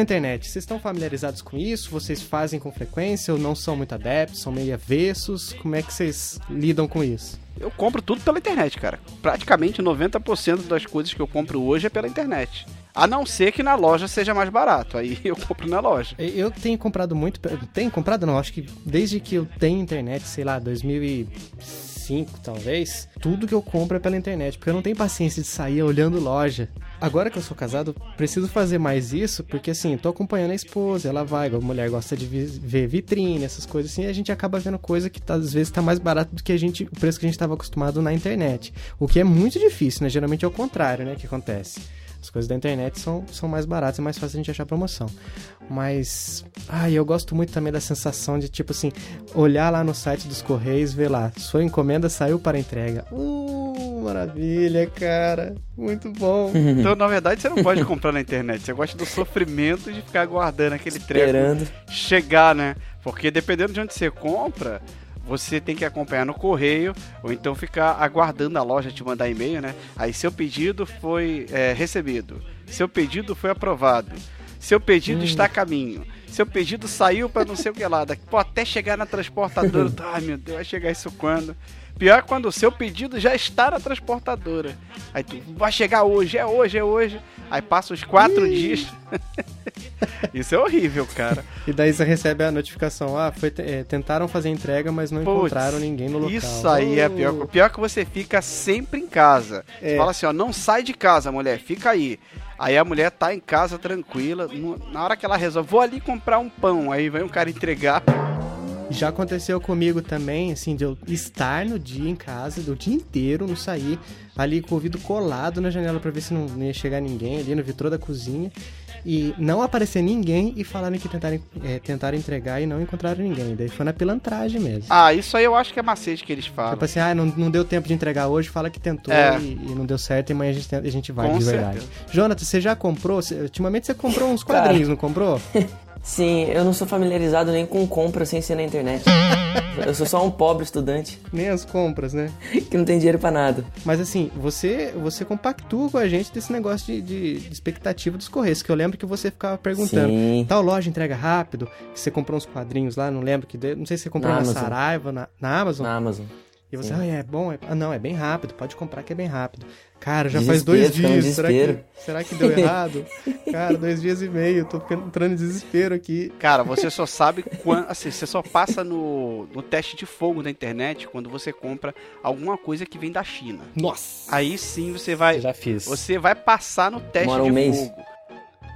Pela internet, vocês estão familiarizados com isso? Vocês fazem com frequência ou não são muito adeptos? São meio avessos? Como é que vocês lidam com isso? Eu compro tudo pela internet, cara. Praticamente 90% das coisas que eu compro hoje é pela internet. A não ser que na loja seja mais barato. Aí eu compro na loja. Eu tenho comprado muito. Tenho comprado não, acho que desde que eu tenho internet, sei lá, 2005 talvez, tudo que eu compro é pela internet, porque eu não tenho paciência de sair olhando loja. Agora que eu sou casado, preciso fazer mais isso, porque assim, tô acompanhando a esposa, ela vai, a mulher gosta de ver vitrine, essas coisas assim, e a gente acaba vendo coisa que tá, às vezes tá mais barato do que a gente, o preço que a gente estava acostumado na internet. O que é muito difícil, né? Geralmente é o contrário, né, que acontece. As coisas da internet são, são mais baratas e mais fácil a gente achar promoção. Mas, ai, eu gosto muito também da sensação de, tipo assim, olhar lá no site dos Correios, ver lá, sua encomenda saiu para entrega. Uh, maravilha, cara. Muito bom. Então, na verdade, você não pode comprar na internet. Você gosta do sofrimento de ficar aguardando aquele Esperando. treco chegar, né? Porque dependendo de onde você compra, você tem que acompanhar no correio ou então ficar aguardando a loja te mandar e-mail, né? Aí seu pedido foi é, recebido, seu pedido foi aprovado, seu pedido hum. está a caminho, seu pedido saiu para não sei o que lá, daqui, pô, até chegar na transportadora, ai meu Deus, vai chegar isso quando? Pior é quando o seu pedido já está na transportadora. Aí tu vai chegar hoje, é hoje, é hoje. Aí passa os quatro Ih. dias. Isso é horrível, cara. E daí você recebe a notificação: ah, foi, é, tentaram fazer entrega, mas não Puts, encontraram ninguém no local. Isso aí oh. é pior. O pior é que você fica sempre em casa. É. Você fala assim: ó, não sai de casa, mulher, fica aí. Aí a mulher tá em casa tranquila. Na hora que ela resolve, vou ali comprar um pão. Aí vem um cara entregar. Já aconteceu comigo também, assim, de eu estar no dia em casa, do dia inteiro, não sair, ali com o ouvido colado na janela para ver se não ia chegar ninguém, ali no vitrô da cozinha, e não aparecer ninguém e falarem que tentaram, é, tentaram entregar e não encontraram ninguém. Daí foi na pilantragem mesmo. Ah, isso aí eu acho que é macete que eles falam. Tipo assim, ah, não, não deu tempo de entregar hoje, fala que tentou é. e, e, não deu certo e amanhã a gente, a gente vai, com de verdade. Certeza. Jonathan, você já comprou? Ultimamente você comprou uns quadrinhos, não comprou? Sim, eu não sou familiarizado nem com compra sem ser na internet. eu sou só um pobre estudante. Nem as compras, né? que não tem dinheiro para nada. Mas assim, você você compactua com a gente desse negócio de, de, de, expectativa dos Correios, que eu lembro que você ficava perguntando. Sim. Tal loja entrega rápido, que você comprou uns quadrinhos lá, não lembro que. Não sei se você comprou na, na Saraiva, na, na Amazon. Na Amazon. E você, ah, é bom? É... Ah, não, é bem rápido, pode comprar que é bem rápido. Cara, já faz dois dias, será que, será que deu errado? Cara, dois dias e meio, tô entrando em desespero aqui. Cara, você só sabe quando, assim, você só passa no, no teste de fogo da internet quando você compra alguma coisa que vem da China. Nossa! Aí sim você vai, já fiz. Você vai passar no teste Demora um de mês. fogo.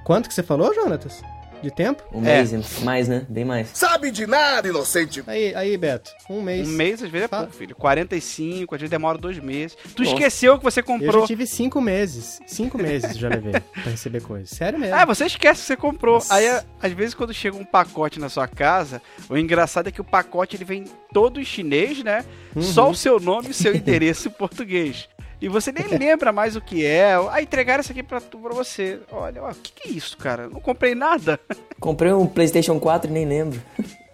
Quanto que você falou, Jonatas? De tempo? Um é. mês, mais, né? Bem mais. Sabe de nada, inocente. Aí, aí, Beto, um mês. Um mês às vezes é pouco, filho. 45, às vezes demora dois meses. Tu Nossa. esqueceu que você comprou. Eu já tive cinco meses. Cinco meses já levei pra receber coisas. Sério mesmo. Ah, você esquece que você comprou. Nossa. Aí, às vezes, quando chega um pacote na sua casa, o engraçado é que o pacote ele vem todo em chinês, né? Uhum. Só o seu nome e seu endereço em português. E você nem lembra mais o que é. Ah, entregaram isso aqui pra, pra você. Olha, o que, que é isso, cara? Não comprei nada. Comprei um PlayStation 4 e nem lembro.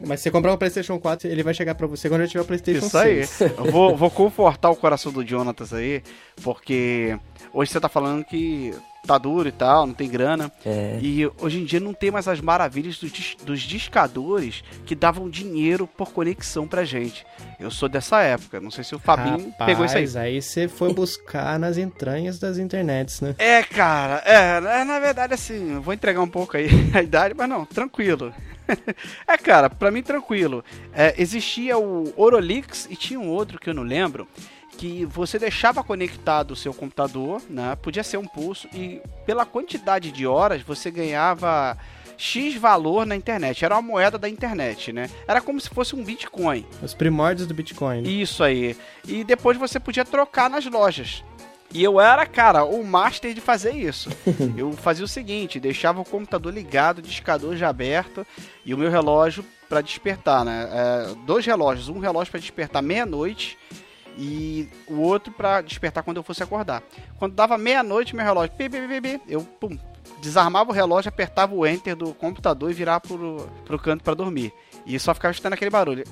Mas se você comprar um PlayStation 4, ele vai chegar pra você quando já tiver o PlayStation Isso 6. aí. Eu vou, vou confortar o coração do Jonatas aí, porque hoje você tá falando que tá duro e tal, não tem grana. É. E hoje em dia não tem mais as maravilhas dos, dos discadores que davam dinheiro por conexão pra gente. Eu sou dessa época, não sei se o Fabinho Rapaz, pegou isso aí. aí você foi buscar nas entranhas das internets, né? É, cara, é, é na verdade assim, vou entregar um pouco aí a idade, mas não, tranquilo. é, cara, pra mim tranquilo. É, existia o Orolix e tinha um outro que eu não lembro, que você deixava conectado o seu computador, né? Podia ser um pulso e pela quantidade de horas você ganhava X valor na internet. Era uma moeda da internet, né? Era como se fosse um Bitcoin. Os primórdios do Bitcoin. Isso aí. E depois você podia trocar nas lojas. E eu era, cara, o master de fazer isso. eu fazia o seguinte, deixava o computador ligado, o discador já aberto e o meu relógio para despertar, né? É, dois relógios, um relógio para despertar meia-noite e o outro para despertar quando eu fosse acordar. Quando dava meia-noite, meu relógio, pi, eu pum, desarmava o relógio, apertava o enter do computador e virava pro, pro canto para dormir. E só ficava escutando aquele barulho.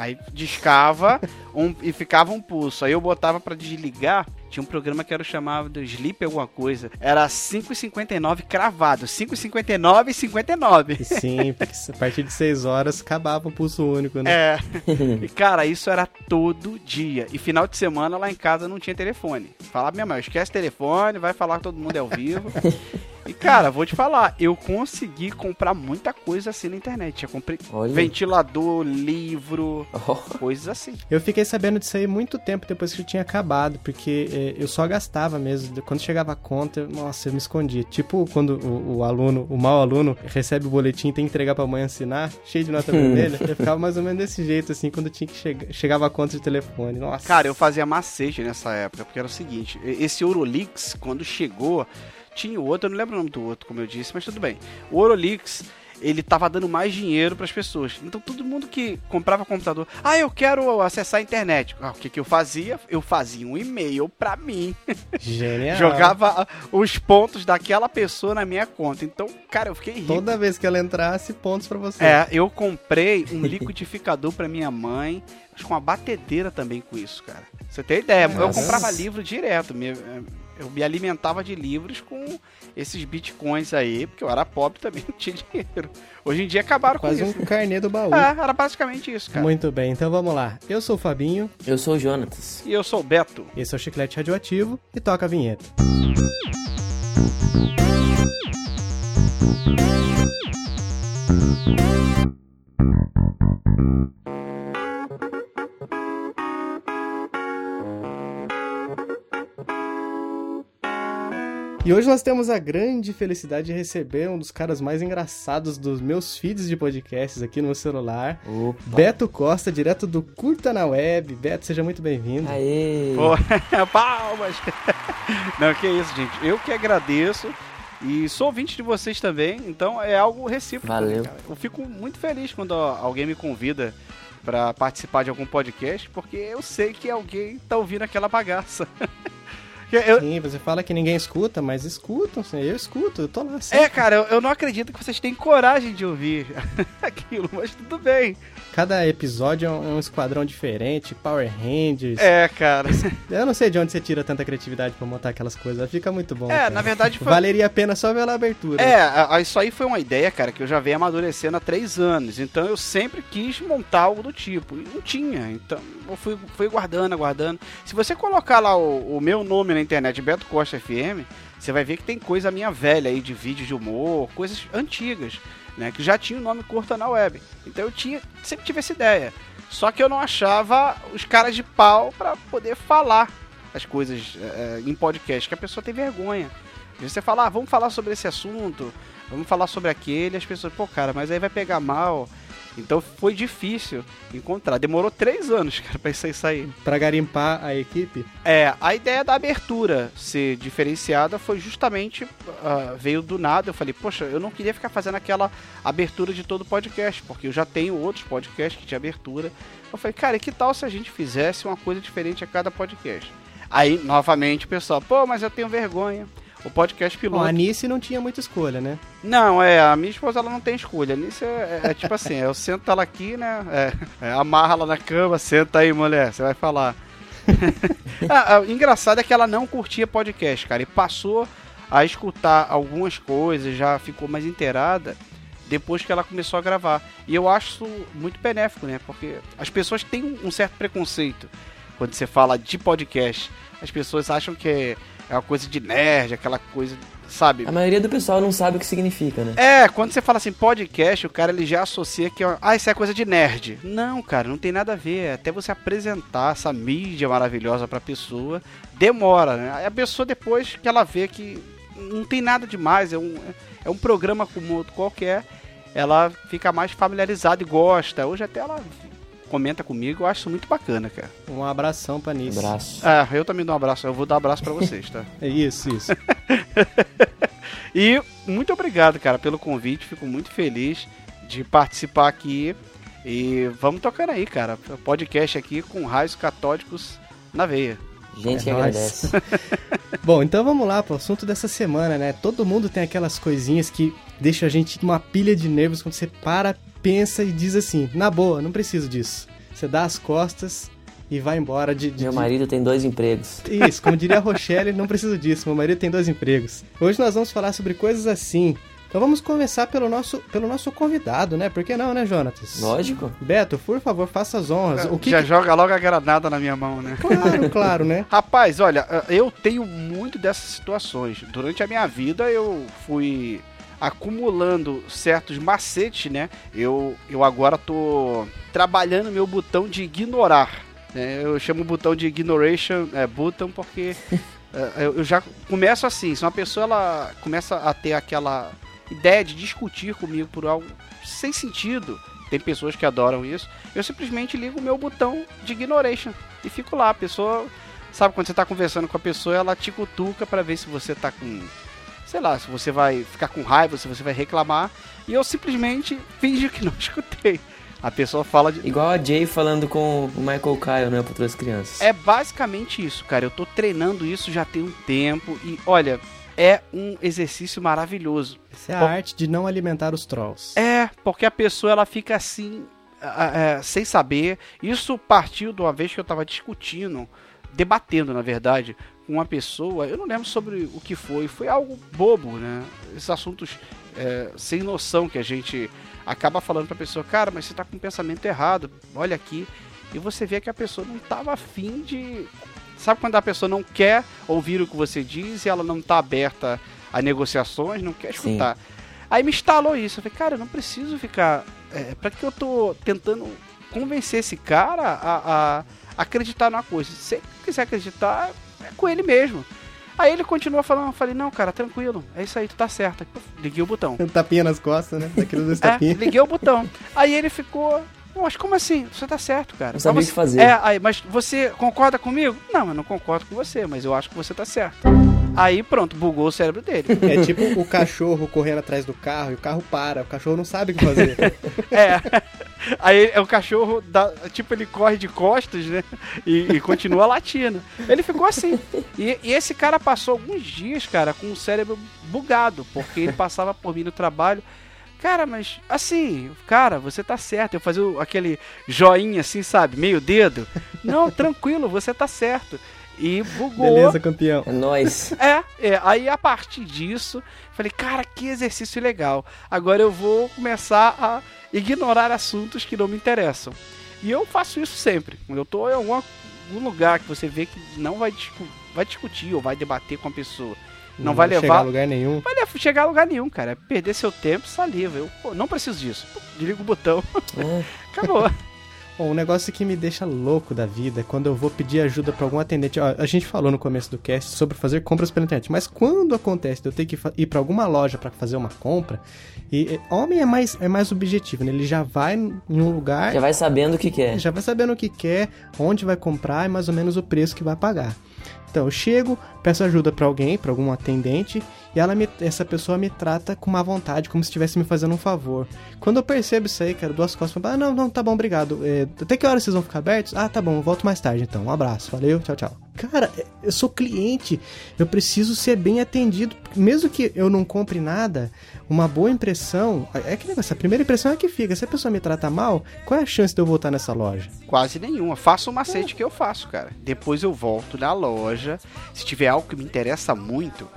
Aí discava um, e ficava um pulso. Aí eu botava pra desligar. Tinha um programa que era chamado do Sleep alguma coisa. Era 5,59 cravado. 5,59 e 59. Sim, a partir de 6 horas acabava o pulso único, né? É. E cara, isso era todo dia. E final de semana lá em casa não tinha telefone. Falava minha mãe, esquece telefone, vai falar que todo mundo é ao vivo. E cara, vou te falar, eu consegui comprar muita coisa assim na internet. Eu comprei Olha. ventilador, livro, Oh. coisas assim. Eu fiquei sabendo disso aí muito tempo depois que eu tinha acabado, porque eh, eu só gastava mesmo. Quando chegava a conta, eu- nossa, eu me escondia. Tipo quando o, o aluno, o mau aluno, recebe o boletim e tem que entregar pra mãe assinar, cheio de nota vermelha. Eu ficava mais ou menos desse jeito, assim, quando tinha que chegar, chegava a conta de telefone. Nossa. Cara, eu fazia macete nessa época, porque era o seguinte, esse Eurolix, quando chegou, tinha o outro, eu não lembro o nome do outro, como eu disse, mas tudo bem. O Eurolix, ele tava dando mais dinheiro pras pessoas. Então todo mundo que comprava computador, ah, eu quero acessar a internet. Ah, o que que eu fazia? Eu fazia um e-mail pra mim. Genial. Jogava os pontos daquela pessoa na minha conta. Então, cara, eu fiquei rico. Toda vez que ela entrasse, pontos pra você. É, eu comprei um liquidificador pra minha mãe, acho que uma batedeira também com isso, cara. Você tem ideia? Eu Nossa. comprava livro direto, me- eu me alimentava de livros com esses bitcoins aí, porque eu era pobre também, não tinha dinheiro. Hoje em dia acabaram Quase com isso. um carnê do baú. É, era basicamente isso, cara. Muito bem, então vamos lá. Eu sou o Fabinho, Eu sou o Jonatas. E eu sou o Beto. esse é o Chiclete Radioativo e toca a vinheta. E hoje nós temos a grande felicidade de receber um dos caras mais engraçados dos meus feeds de podcasts aqui no meu celular. Opa. Beto Costa, direto do Curta na Web. Beto, seja muito bem-vindo. Aê. Pô, palmas! Não, que isso, gente. Eu que agradeço. E sou ouvinte de vocês também, então é algo recíproco. Valeu. né, cara? Eu fico muito feliz quando alguém me convida pra participar de algum podcast, porque eu sei que alguém tá ouvindo aquela bagaça. Eu- Sim, você fala que ninguém escuta, mas escutam, sim. eu escuto, eu tô lá sempre. é, cara, eu, eu não acredito que vocês têm coragem de ouvir aquilo, mas tudo bem. Cada episódio é um, é um esquadrão diferente, Power Rangers. É, cara. Eu não sei de onde você tira tanta criatividade pra montar aquelas coisas, fica muito bom. É, cara. na verdade foi. Valeria a pena só pela abertura. É, a- a- isso aí foi uma ideia, cara, que eu já venho amadurecendo há três anos. Então eu sempre quis montar algo do tipo. E não tinha. Então eu fui, fui guardando, guardando. Se você colocar lá o, o meu nome na internet, Beto Costa FM, você vai ver que tem coisa minha velha aí de vídeos de humor, coisas antigas, né? Que já tinha o nome curta na web. Então eu tinha, sempre tive essa ideia. Só que eu não achava os caras de pau pra poder falar as coisas é, em podcast, que a pessoa tem vergonha. E você fala, ah, vamos falar sobre esse assunto, vamos falar sobre aquele, as pessoas, pô, cara, mas aí vai pegar mal. Então foi difícil encontrar. Demorou três anos, cara, pra isso aí sair. Pra garimpar a equipe. É, a ideia da abertura ser diferenciada foi justamente. ah, veio do nada. Eu falei, poxa, eu não queria ficar fazendo aquela abertura de todo podcast, porque eu já tenho outros podcasts que tinha abertura. Eu falei, cara, e que tal se a gente fizesse uma coisa diferente a cada podcast? Aí, novamente, o pessoal, pô, mas eu tenho vergonha. O podcast Bom, piloto. a Nice não tinha muita escolha, né? Não, é, a minha esposa ela não tem escolha. Nisso é, é- é tipo assim, eu sento ela aqui, né? É, é, amarra ela na cama, senta aí, mulher, você vai falar. Ah, ah, o engraçado é que ela não curtia podcast, cara, e passou a escutar algumas coisas, já ficou mais inteirada depois que ela começou a gravar. E eu acho isso muito benéfico, né? Porque as pessoas têm um certo preconceito quando você fala de podcast. As pessoas acham que é é uma coisa de nerd, aquela coisa, sabe? A maioria do pessoal não sabe o que significa, né? É, quando você fala assim podcast, o cara ele já associa que, ó, ah, isso é coisa de nerd. Não, cara, não tem nada a ver. Até você apresentar essa mídia maravilhosa pra pessoa, demora, né? Aí a pessoa depois que ela vê que não tem nada demais, é um, é um programa como outro qualquer, ela fica mais familiarizada e gosta. Hoje até ela comenta comigo, eu acho muito bacana, cara. Um abração pra Nice. Abraço. Ah, eu também dou um abraço, eu vou dar um abraço pra vocês, tá? É isso, isso. E muito obrigado, cara, pelo convite. Fico muito feliz de participar aqui. E vamos tocando aí, cara. Podcast aqui com raios catódicos na veia. Gente que É agradece. Bom, então vamos lá pro assunto dessa semana, né? Todo mundo tem aquelas coisinhas que deixam a gente numa pilha de nervos quando você para, pensa e diz assim: na boa, não preciso disso. você dá as costas e vai embora de. de Meu de- marido tem dois empregos. Isso, como diria a Rochelle, não preciso disso. Meu marido tem dois empregos. Hoje nós vamos falar sobre coisas assim. Então vamos começar pelo nosso, pelo nosso convidado, né? Por que não, né, Jonatas? Lógico. Beto, por favor, faça as honras. O que Já que- joga logo a granada na minha mão, né? Claro, claro, né? Rapaz, olha, eu tenho muito dessas situações. Durante a minha vida eu fui acumulando certos macetes, né? Eu, eu agora tô trabalhando meu botão de ignorar. né? Eu chamo o botão de ignoration é, button porque é, eu, eu já começo assim. Se uma pessoa ela começa a ter aquela ideia de discutir comigo por algo sem sentido, tem pessoas que adoram isso, eu simplesmente ligo o meu botão de ignoration e fico lá. A pessoa Sabe quando você tá conversando com a pessoa, ela te cutuca pra ver se você tá com. Sei lá, se você vai ficar com raiva, se você vai reclamar. E eu simplesmente finjo que não escutei. A pessoa fala de. Igual a Jay falando com o Michael Kyle, né, para outras crianças. É basicamente isso, cara. Eu tô treinando isso já tem um tempo. E olha, é um exercício maravilhoso. Essa é a Bom. arte de não alimentar os trolls. É, porque a pessoa ela fica assim, ah, sem saber. Isso partiu de uma vez que eu tava discutindo, debatendo, na verdade, com uma pessoa. Eu não lembro sobre o que foi. Foi algo bobo, né? Esses assuntos é, sem noção que a gente acaba falando pra pessoa, cara, mas você tá com um pensamento errado. Olha aqui. E você vê que a pessoa não tava afim de. Sabe quando a pessoa não quer ouvir o que você diz e ela não tá aberta a negociações, não quer Sim. escutar. Aí me instalou isso. Eu falei, cara, eu não preciso ficar. É, pra que eu tô tentando convencer esse cara a, a acreditar numa coisa? Se ele quiser acreditar, é com ele mesmo. Aí ele continua falando, eu falei, não, cara, tranquilo, é isso aí, tu tá certo. Puf, Liguei o botão. Um tapinha nas costas, né? Daqueles dois É, tapinhas. liguei o botão. Aí ele ficou. "Pô, Mas como assim? Você tá certo, cara. Não sabia o que fazer. É, aí, mas você concorda comigo? Não, eu não concordo com você, mas eu acho que você tá certo. Aí pronto, bugou o cérebro dele. É tipo o cachorro correndo atrás do carro e o carro para. O cachorro não sabe o que fazer. É. Aí é o cachorro, dá, tipo, ele corre de costas, né? E, e continua latindo. Ele ficou assim. E, e esse cara passou alguns dias, cara, com o cérebro bugado, porque ele passava por mim no trabalho. Cara, mas assim, cara, você tá certo. Eu fazia o- aquele joinha assim, sabe? Meio dedo. Não, tranquilo, você tá certo. E bugou. Beleza, campeão. É nóis. É, é, aí a partir disso, falei, cara, que exercício legal. Agora eu vou começar a ignorar assuntos que não me interessam. E eu faço isso sempre. Quando eu tô em algum, algum lugar que você vê que não vai, discu vai discutir ou vai debater com a pessoa, não, vai chegar levar. a lugar nenhum. Vai levar- chegar a lugar nenhum, cara. É perder seu tempo, saliva. Eu pô, não preciso disso. Pô, Desliga o botão, É. acabou. Bom, um negócio que me deixa louco da vida é quando eu vou pedir ajuda pra algum atendente. Ó, a gente falou no começo do cast sobre fazer compras pela internet, mas quando acontece de eu ter que ir pra alguma loja pra fazer uma compra, e e homem é mais, é mais objetivo, né? Ele já vai em um lugar, Já vai sabendo o que quer. já vai sabendo o que quer, onde vai comprar e mais ou menos o preço que vai pagar. Então eu chego, peço ajuda pra alguém, pra algum atendente, e ela me- essa pessoa me trata com má vontade, como se estivesse me fazendo um favor. Quando eu percebo isso aí, cara, duas costas, ah, não, não, tá bom, obrigado. É, até que horas vocês vão ficar abertos? Ah, tá bom, volto mais tarde então. Um abraço, valeu, tchau, tchau. Cara, é, eu sou cliente, eu preciso ser bem atendido, mesmo que eu não compre nada, uma boa impressão, é que negócio, a primeira impressão é que fica. Se a pessoa me trata mal, qual é a chance de eu voltar nessa loja? Quase nenhuma. Faço o macete que eu faço, cara. Depois eu volto na loja. Se tiver algo que me interessa muito,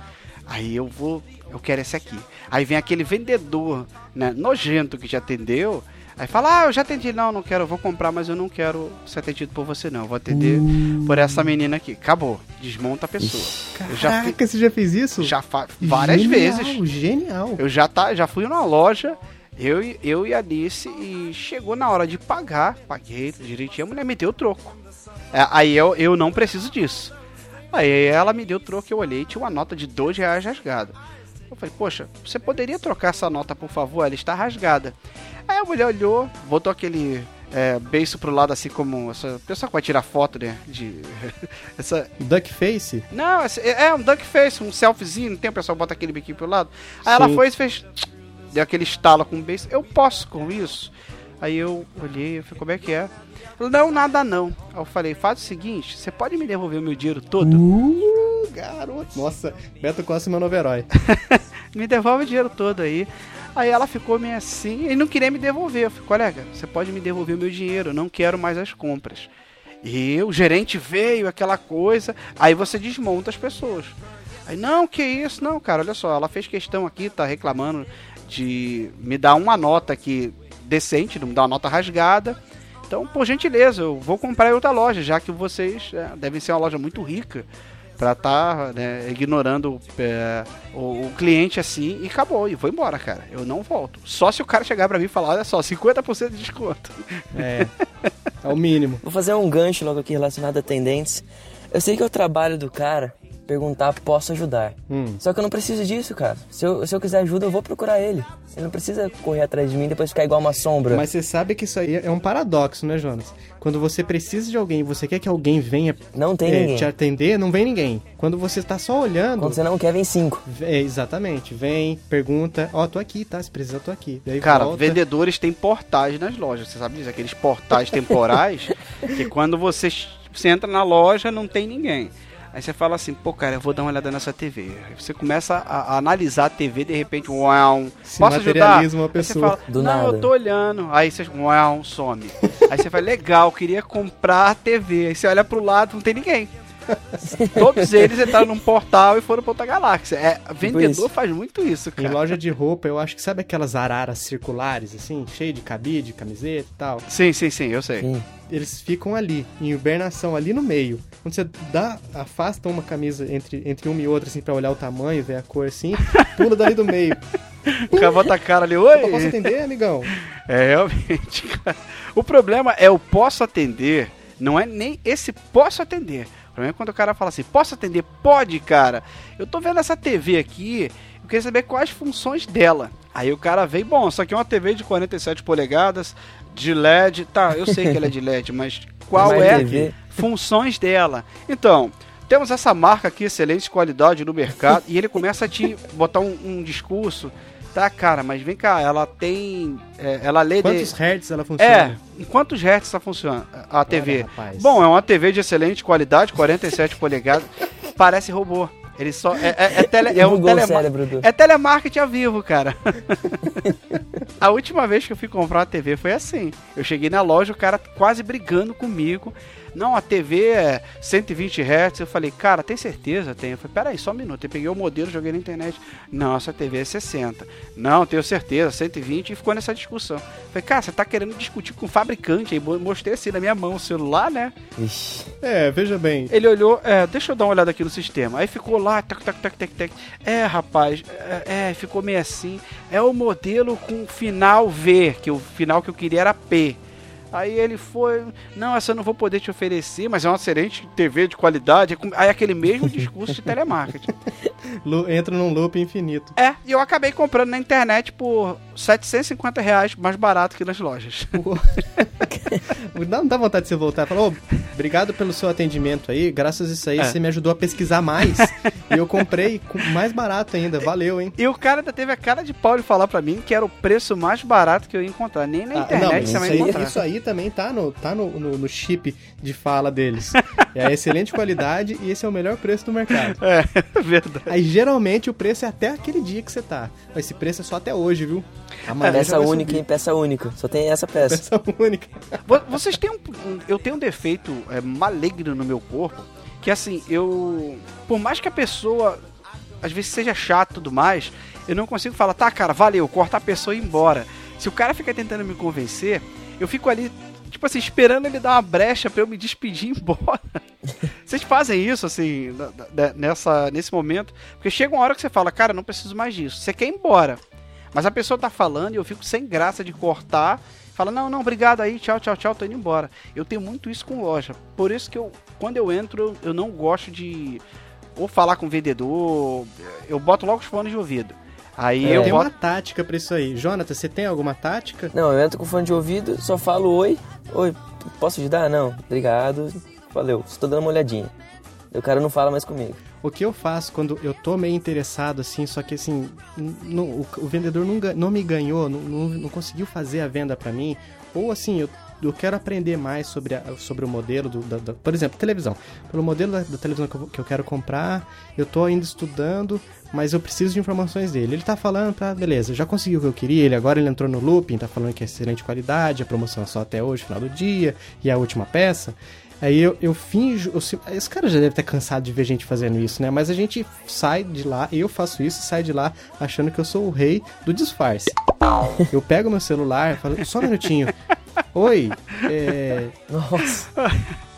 aí eu vou. Eu quero esse aqui. Aí vem aquele vendedor, né, nojento que te atendeu. Aí fala, ah, eu já atendi, não, não quero, eu vou comprar, mas eu não quero ser atendido por você, não. Eu vou atender por essa menina aqui. Acabou. Desmonta a pessoa. Eu já, fi- Caraca, você já fez isso? já fa várias Genial, vezes. Genial. Eu já, tá, já fui numa loja, eu, e- eu e a Alice, e chegou na hora de pagar, paguei direitinho, a mulher me deu o troco. É, aí eu, eu não preciso disso. Aí ela me deu o troco, eu olhei e tinha uma nota de dois reais rasgada. Eu falei, poxa, você poderia trocar essa nota, por favor? Ela está rasgada. Aí a mulher olhou, botou aquele é, beiço pro lado, assim como essa pessoa que vai tirar foto, né? De, essa, Duckface? não, é é um duck face, um selfiezinho, não tem o pessoal bota aquele biquinho pro lado. Aí ela Sim. foi e fez. Deu aquele estalo com o beijo. Eu posso com isso? Aí eu olhei, eu falei, como é que é? Ela, não, nada não. Aí eu falei, faz o seguinte, você pode me devolver o meu dinheiro todo? Uh, garoto. Nossa, Beto Costa é meu novo herói. Me devolve o dinheiro todo aí. Aí ela ficou meio assim e não queria me devolver. Eu falei, colega, você pode me devolver o meu dinheiro, eu não quero mais as compras. E o gerente veio, aquela coisa, aí você desmonta as pessoas. Aí, não, que isso, não, cara, olha só, ela fez questão aqui, tá reclamando de me dar uma nota aqui decente, não me dar uma nota rasgada. Então, por gentileza, eu vou comprar em outra loja, já que vocês é, devem ser uma loja muito rica para estar tá, né, ignorando é, o, o, cliente assim e acabou. E vou embora, cara. Eu não volto. Só se o cara chegar para mim e falar, olha só, 50% de desconto. É, é o mínimo. Vou fazer um gancho logo aqui relacionado a tendentes. Eu sei que é o trabalho do cara perguntar, posso ajudar. Hum. Só que eu não preciso disso, cara. Se eu, se eu quiser ajuda, eu vou procurar ele. Ele não precisa correr atrás de mim e depois ficar igual uma sombra. Mas você sabe que isso aí é um paradoxo, né, Jonas? Quando você precisa de alguém e você quer que alguém venha não tem é, ninguém. te atender, não vem ninguém. Quando você tá só olhando. Quando você não quer, vem cinco. É, exatamente. Vem, pergunta, ó, oh, tô aqui, tá? Se precisar, tô aqui. Daí Cara, volta. vendedores têm portais nas lojas. Você sabe disso? Aqueles portais temporais que quando você, você entra na loja, não tem ninguém. Aí você fala assim, pô, cara, eu vou dar uma olhada nessa TV. Aí você começa a, a analisar a TV, de repente, uau, Se posso ajudar? uma pessoa. Aí você fala, Do não, nada. eu tô olhando. Aí você, uau, some. Aí você fala, legal, queria comprar a TV. Aí você olha pro lado, não tem ninguém. Todos eles entraram num portal e foram pra outra galáxia. É, tipo vendedor isso. faz muito isso, cara. Em loja de roupa, eu acho que sabe aquelas araras circulares, assim, cheio de cabide, camiseta e tal? Sim, sim, sim, eu sei. Sim. Eles ficam ali, em hibernação, ali no meio. Quando você dá, afasta uma camisa entre, entre uma e outra, assim, pra olhar o tamanho, ver a cor, assim, pula dali do meio. O cara bota a cara ali, oi! Posso atender, amigão? É, realmente, cara. O problema é o posso atender, não é nem esse posso atender. Problema é quando o cara fala assim, posso atender? Pode, cara. Eu tô vendo essa TV aqui, eu queria saber quais funções dela. Aí o cara vem, bom, isso aqui é uma TV de 47 polegadas, de LED. Tá, eu sei que ela é de LED, mas qual é TV. funções dela? Então, temos essa marca aqui, excelente qualidade no mercado, e ele começa a te botar um, um discurso Tá, cara, mas vem cá, ela tem. É, ela lê. Quantos de... hertz ela funciona? É, em quantos hertz ela funciona? A TV. Olha, Bom, é uma TV de excelente qualidade, 47 polegadas. Parece robô. Ele só. É, é, é, tele, é um tele, cérebro, é telemarketing a vivo, cara. a última vez que eu fui comprar uma TV foi assim. Eu cheguei na loja, o cara quase brigando comigo. Não, a TV é 120 Hz. Eu falei, cara, tem certeza? Tem. Eu falei, peraí, só um minuto. Eu peguei o modelo, joguei na internet. Não, essa TV é 60. Não, tenho certeza, 120. E ficou nessa discussão. Eu falei, cara, você tá querendo discutir com o fabricante. Aí mostrei assim na minha mão o celular, né? Ixi. É, veja bem. Ele olhou, é, deixa eu dar uma olhada aqui no sistema. Aí ficou lá, tac, tac, tac, tac, tac. É, rapaz, é, é ficou meio assim. É o modelo com final V, que o final que eu queria era P. Aí ele foi, não, essa eu não vou poder te oferecer, mas é uma excelente TV de qualidade. Aí aquele mesmo discurso de telemarketing. Entra num loop infinito. É, e eu acabei comprando na internet por 750 reais mais barato que nas lojas. não dá vontade de você voltar e falar, oh, obrigado pelo seu atendimento aí, graças a isso aí é. você me ajudou a pesquisar mais. e eu comprei mais barato ainda, valeu, hein? E o cara ainda teve a cara de pau de falar pra mim que era o preço mais barato que eu ia encontrar. Nem na internet ah, não, você vai encontrar. Isso aí também tá no, tá no, no, no chip de fala deles. É a excelente qualidade e esse é o melhor preço do mercado. É, verdade. Aí geralmente o preço é até aquele dia que você tá. Mas esse preço é só até hoje, viu? Amanhã peça única, subir. hein? Peça única. Só tem essa peça. Peça única. Vocês têm um, Eu tenho um defeito é, maligno no meu corpo. Que assim, eu. Por mais que a pessoa às vezes seja chato e tudo mais, eu não consigo falar, tá, cara, valeu, cortar a pessoa e ir embora. Se o cara fica tentando me convencer, eu fico ali, tipo assim, esperando ele dar uma brecha para eu me despedir e ir embora. Vocês fazem isso, assim, nessa, nesse momento? Porque chega uma hora que você fala, cara, não preciso mais disso. Você quer ir embora. Mas a pessoa tá falando e eu fico sem graça de cortar. Fala, não, não, obrigado aí, tchau, tchau, tchau, tô indo embora. Eu tenho muito isso com loja. Por isso que eu, quando eu entro, eu, não gosto de ou falar com o vendedor. Eu boto logo os fones de ouvido. Aí é, eu tem boto... uma tática para isso aí. Jonathan, você tem alguma tática? Não, eu entro com fone de ouvido, só falo oi. Oi, posso ajudar? Não, obrigado. Valeu, estou dando uma olhadinha. O cara não fala mais comigo. O que eu faço quando eu tô meio interessado, assim, só que assim, no, o, o, vendedor não, não me ganhou, não, não, não, conseguiu fazer a venda para mim, ou assim, eu eu quero aprender mais sobre, a, sobre o modelo do, da, da, por exemplo, televisão. Pelo modelo da, da televisão que eu, que eu, quero comprar, eu tô ainda estudando, mas eu preciso de informações dele. Ele tá falando, tá, beleza, já conseguiu o que eu queria, ele agora ele entrou no looping, tá falando que é excelente qualidade, a promoção é só até hoje, final do dia, e a última peça. Aí eu, eu finjo. Eu, esse cara já deve ter cansado de ver gente fazendo isso, né? Mas a gente sai de lá, eu faço isso, sai de lá achando que eu sou o rei do disfarce. Eu pego meu celular, falo, só um minutinho. Oi, é. Nossa.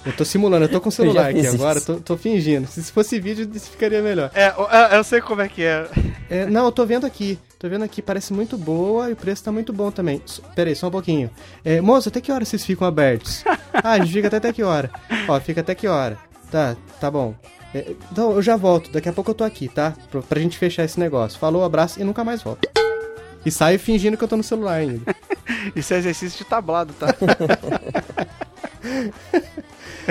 Eu tô simulando, eu tô com o celular aqui agora, tô, tô, fingindo. Se fosse vídeo, isso ficaria melhor. É, eu, eu sei como é que é. é. Não, eu tô vendo aqui. Tô vendo aqui, parece muito boa e o preço tá muito bom também. Pera aí, só um pouquinho. É, moço, até que hora vocês ficam abertos? ah, a gente fica até, até que hora? Ó, fica até que hora? Tá, tá bom. É, então, eu já volto. Daqui a pouco eu tô aqui, tá? Pra, pra gente fechar esse negócio. Falou, abraço e nunca mais volto. E saio fingindo que eu tô no celular ainda. Isso é exercício de tablado, tá?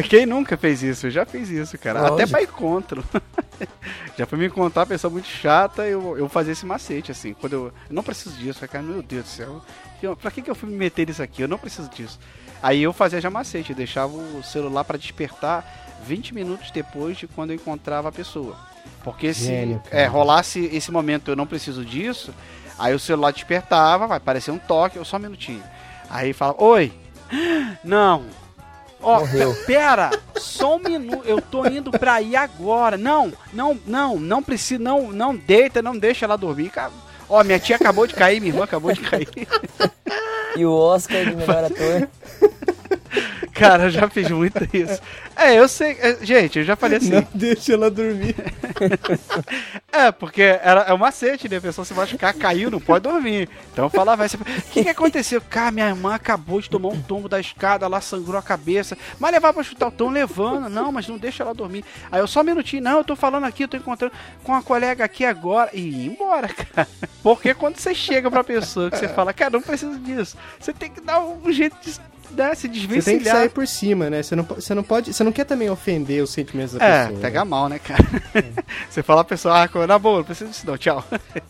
Quem nunca fez isso? Eu já fiz isso, cara. Lógico. Até pra encontro. já foi me encontrar uma pessoa muito chata, eu, eu fazia esse macete, assim. Quando eu, eu não preciso disso, eu cara, meu Deus do céu. Eu, pra que, que eu fui me meter nisso aqui? Eu não preciso disso. Aí eu fazia já macete, eu deixava o celular para despertar 20 minutos depois de quando eu encontrava a pessoa. Porque se Gênio, é, rolasse esse momento, eu não preciso disso, aí o celular despertava, vai aparecer um toque, eu só um minutinho. Aí fala, oi, não, Ó, pera, só um minuto, eu tô indo pra ir agora. Não, não, não, não precisa, não, não deita, não deixa ela dormir. Ó, minha tia acabou de cair, minha irmã acabou de cair. E o Oscar de melhor ator. Cara, eu já fiz muito isso. É, eu sei. É, gente, eu já falei assim. Não deixa ela dormir. é, porque era, é um macete, né? A pessoa se machucar, caiu, não pode dormir. Então eu falava, o que, que aconteceu? Cara, minha irmã acabou de tomar um tombo da escada, ela sangrou a cabeça. Mas levar pra chutar o tom levando. Não, mas não deixa ela dormir. Aí eu só um minutinho, não, eu tô falando aqui, eu tô encontrando com uma colega aqui agora. E ir embora, cara. Porque quando você chega pra pessoa que você fala, cara, não preciso disso, você tem que dar um jeito de né, se desvencilhar. Você tem que sair por cima, né? Você não, você não pode. Você não quer também ofender os sentimentos da é, pessoa. É, pega né? mal, né, cara? É. você fala a pessoa, ah, na boa, não precisa disso não, tchau.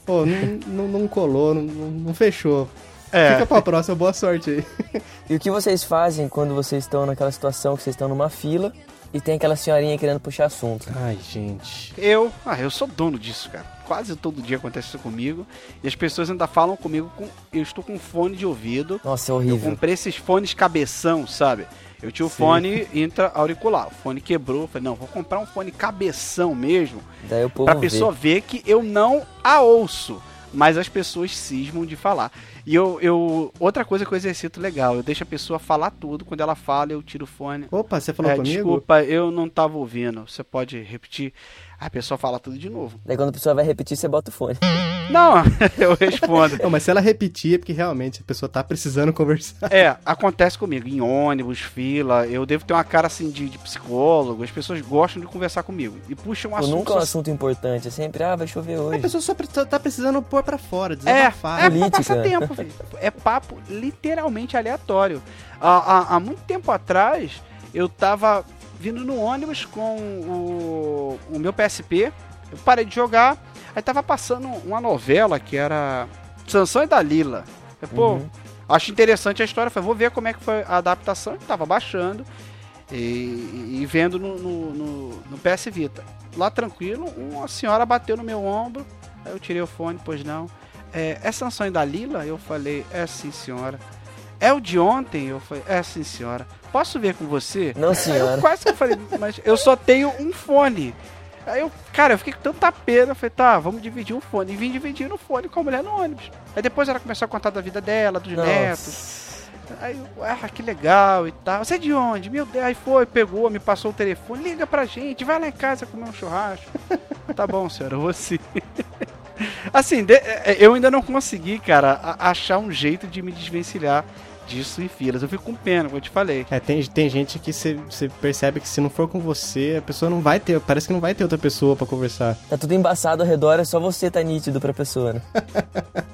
Pô, não, não, não colou, não, não fechou. É. Fica pra próxima, boa sorte aí. E o que vocês fazem quando vocês estão naquela situação que vocês estão numa fila e tem aquela senhorinha querendo puxar assunto? Ai, gente. Eu, ah, eu sou dono disso, cara quase todo dia acontece isso comigo. E as pessoas ainda falam comigo com. Eu estou com fone de ouvido. Nossa, é horrível. Eu comprei esses fones cabeção, sabe? Eu tinha o Sim. fone intra-auricular. O fone quebrou. Falei, não, vou comprar um fone cabeção mesmo. Daí o povo pra pessoa ver que eu não a ouço. Mas as pessoas cismam de falar. E eu, eu. Outra coisa que eu exercito legal, eu deixo a pessoa falar tudo. Quando ela fala, eu tiro o fone. Opa, você falou é, comigo? Desculpa, eu não estava ouvindo. Você pode repetir? A pessoa fala tudo de novo. Daí quando a pessoa vai repetir, você bota o fone. Não, eu respondo. Não, mas se ela repetir é porque realmente a pessoa tá precisando conversar. É, acontece comigo. Em ônibus, fila, eu devo ter uma cara assim de, de psicólogo. As pessoas gostam de conversar comigo. E puxam um assunto. Nunca é um assunto importante. É sempre, ah, vai chover hoje. A pessoa só tá precisando pôr pra fora, é, desabafar. É, é pra passar tempo, filho. É papo literalmente aleatório. Há, há, há muito tempo atrás, eu tava vindo no ônibus com o, o meu PSP. Eu parei de jogar. Aí tava passando uma novela que era Sansão e Dalila. Eu, pô, uhum. acho interessante a história. Falei, vou ver como é que foi a adaptação. Eu tava baixando e, e vendo no, no, no, no, PS Vita. Lá tranquilo, uma senhora bateu no meu ombro. Aí eu tirei o fone, pois não. É, é Sansão e Dalila? Eu falei, é sim, senhora. É o de ontem? Eu falei, é sim, senhora. Posso ver com você? Não, senhora. Eu quase que eu falei, mas eu só tenho um fone. Aí eu, cara, eu fiquei com tanta pena. Eu falei, tá, vamos dividir um fone. E vim dividir o fone com a mulher no ônibus. Aí depois ela começou a contar da vida dela, dos Nossa. netos. Aí eu, ah, que legal e tal. Você é de onde? Meu Deus. Aí foi, pegou, me passou o telefone. Liga pra gente, vai lá em casa comer um churrasco. tá bom, senhora, você. assim, de, é, eu ainda não consegui, cara, achar um jeito de me desvencilhar disso em filas. Eu fico com pena, como eu te falei. É, tem, tem gente que você percebe que se não for com você, a pessoa não vai ter, parece que não vai ter outra pessoa para conversar. Tá tudo embaçado ao redor, é só você tá nítido pra pessoa, né?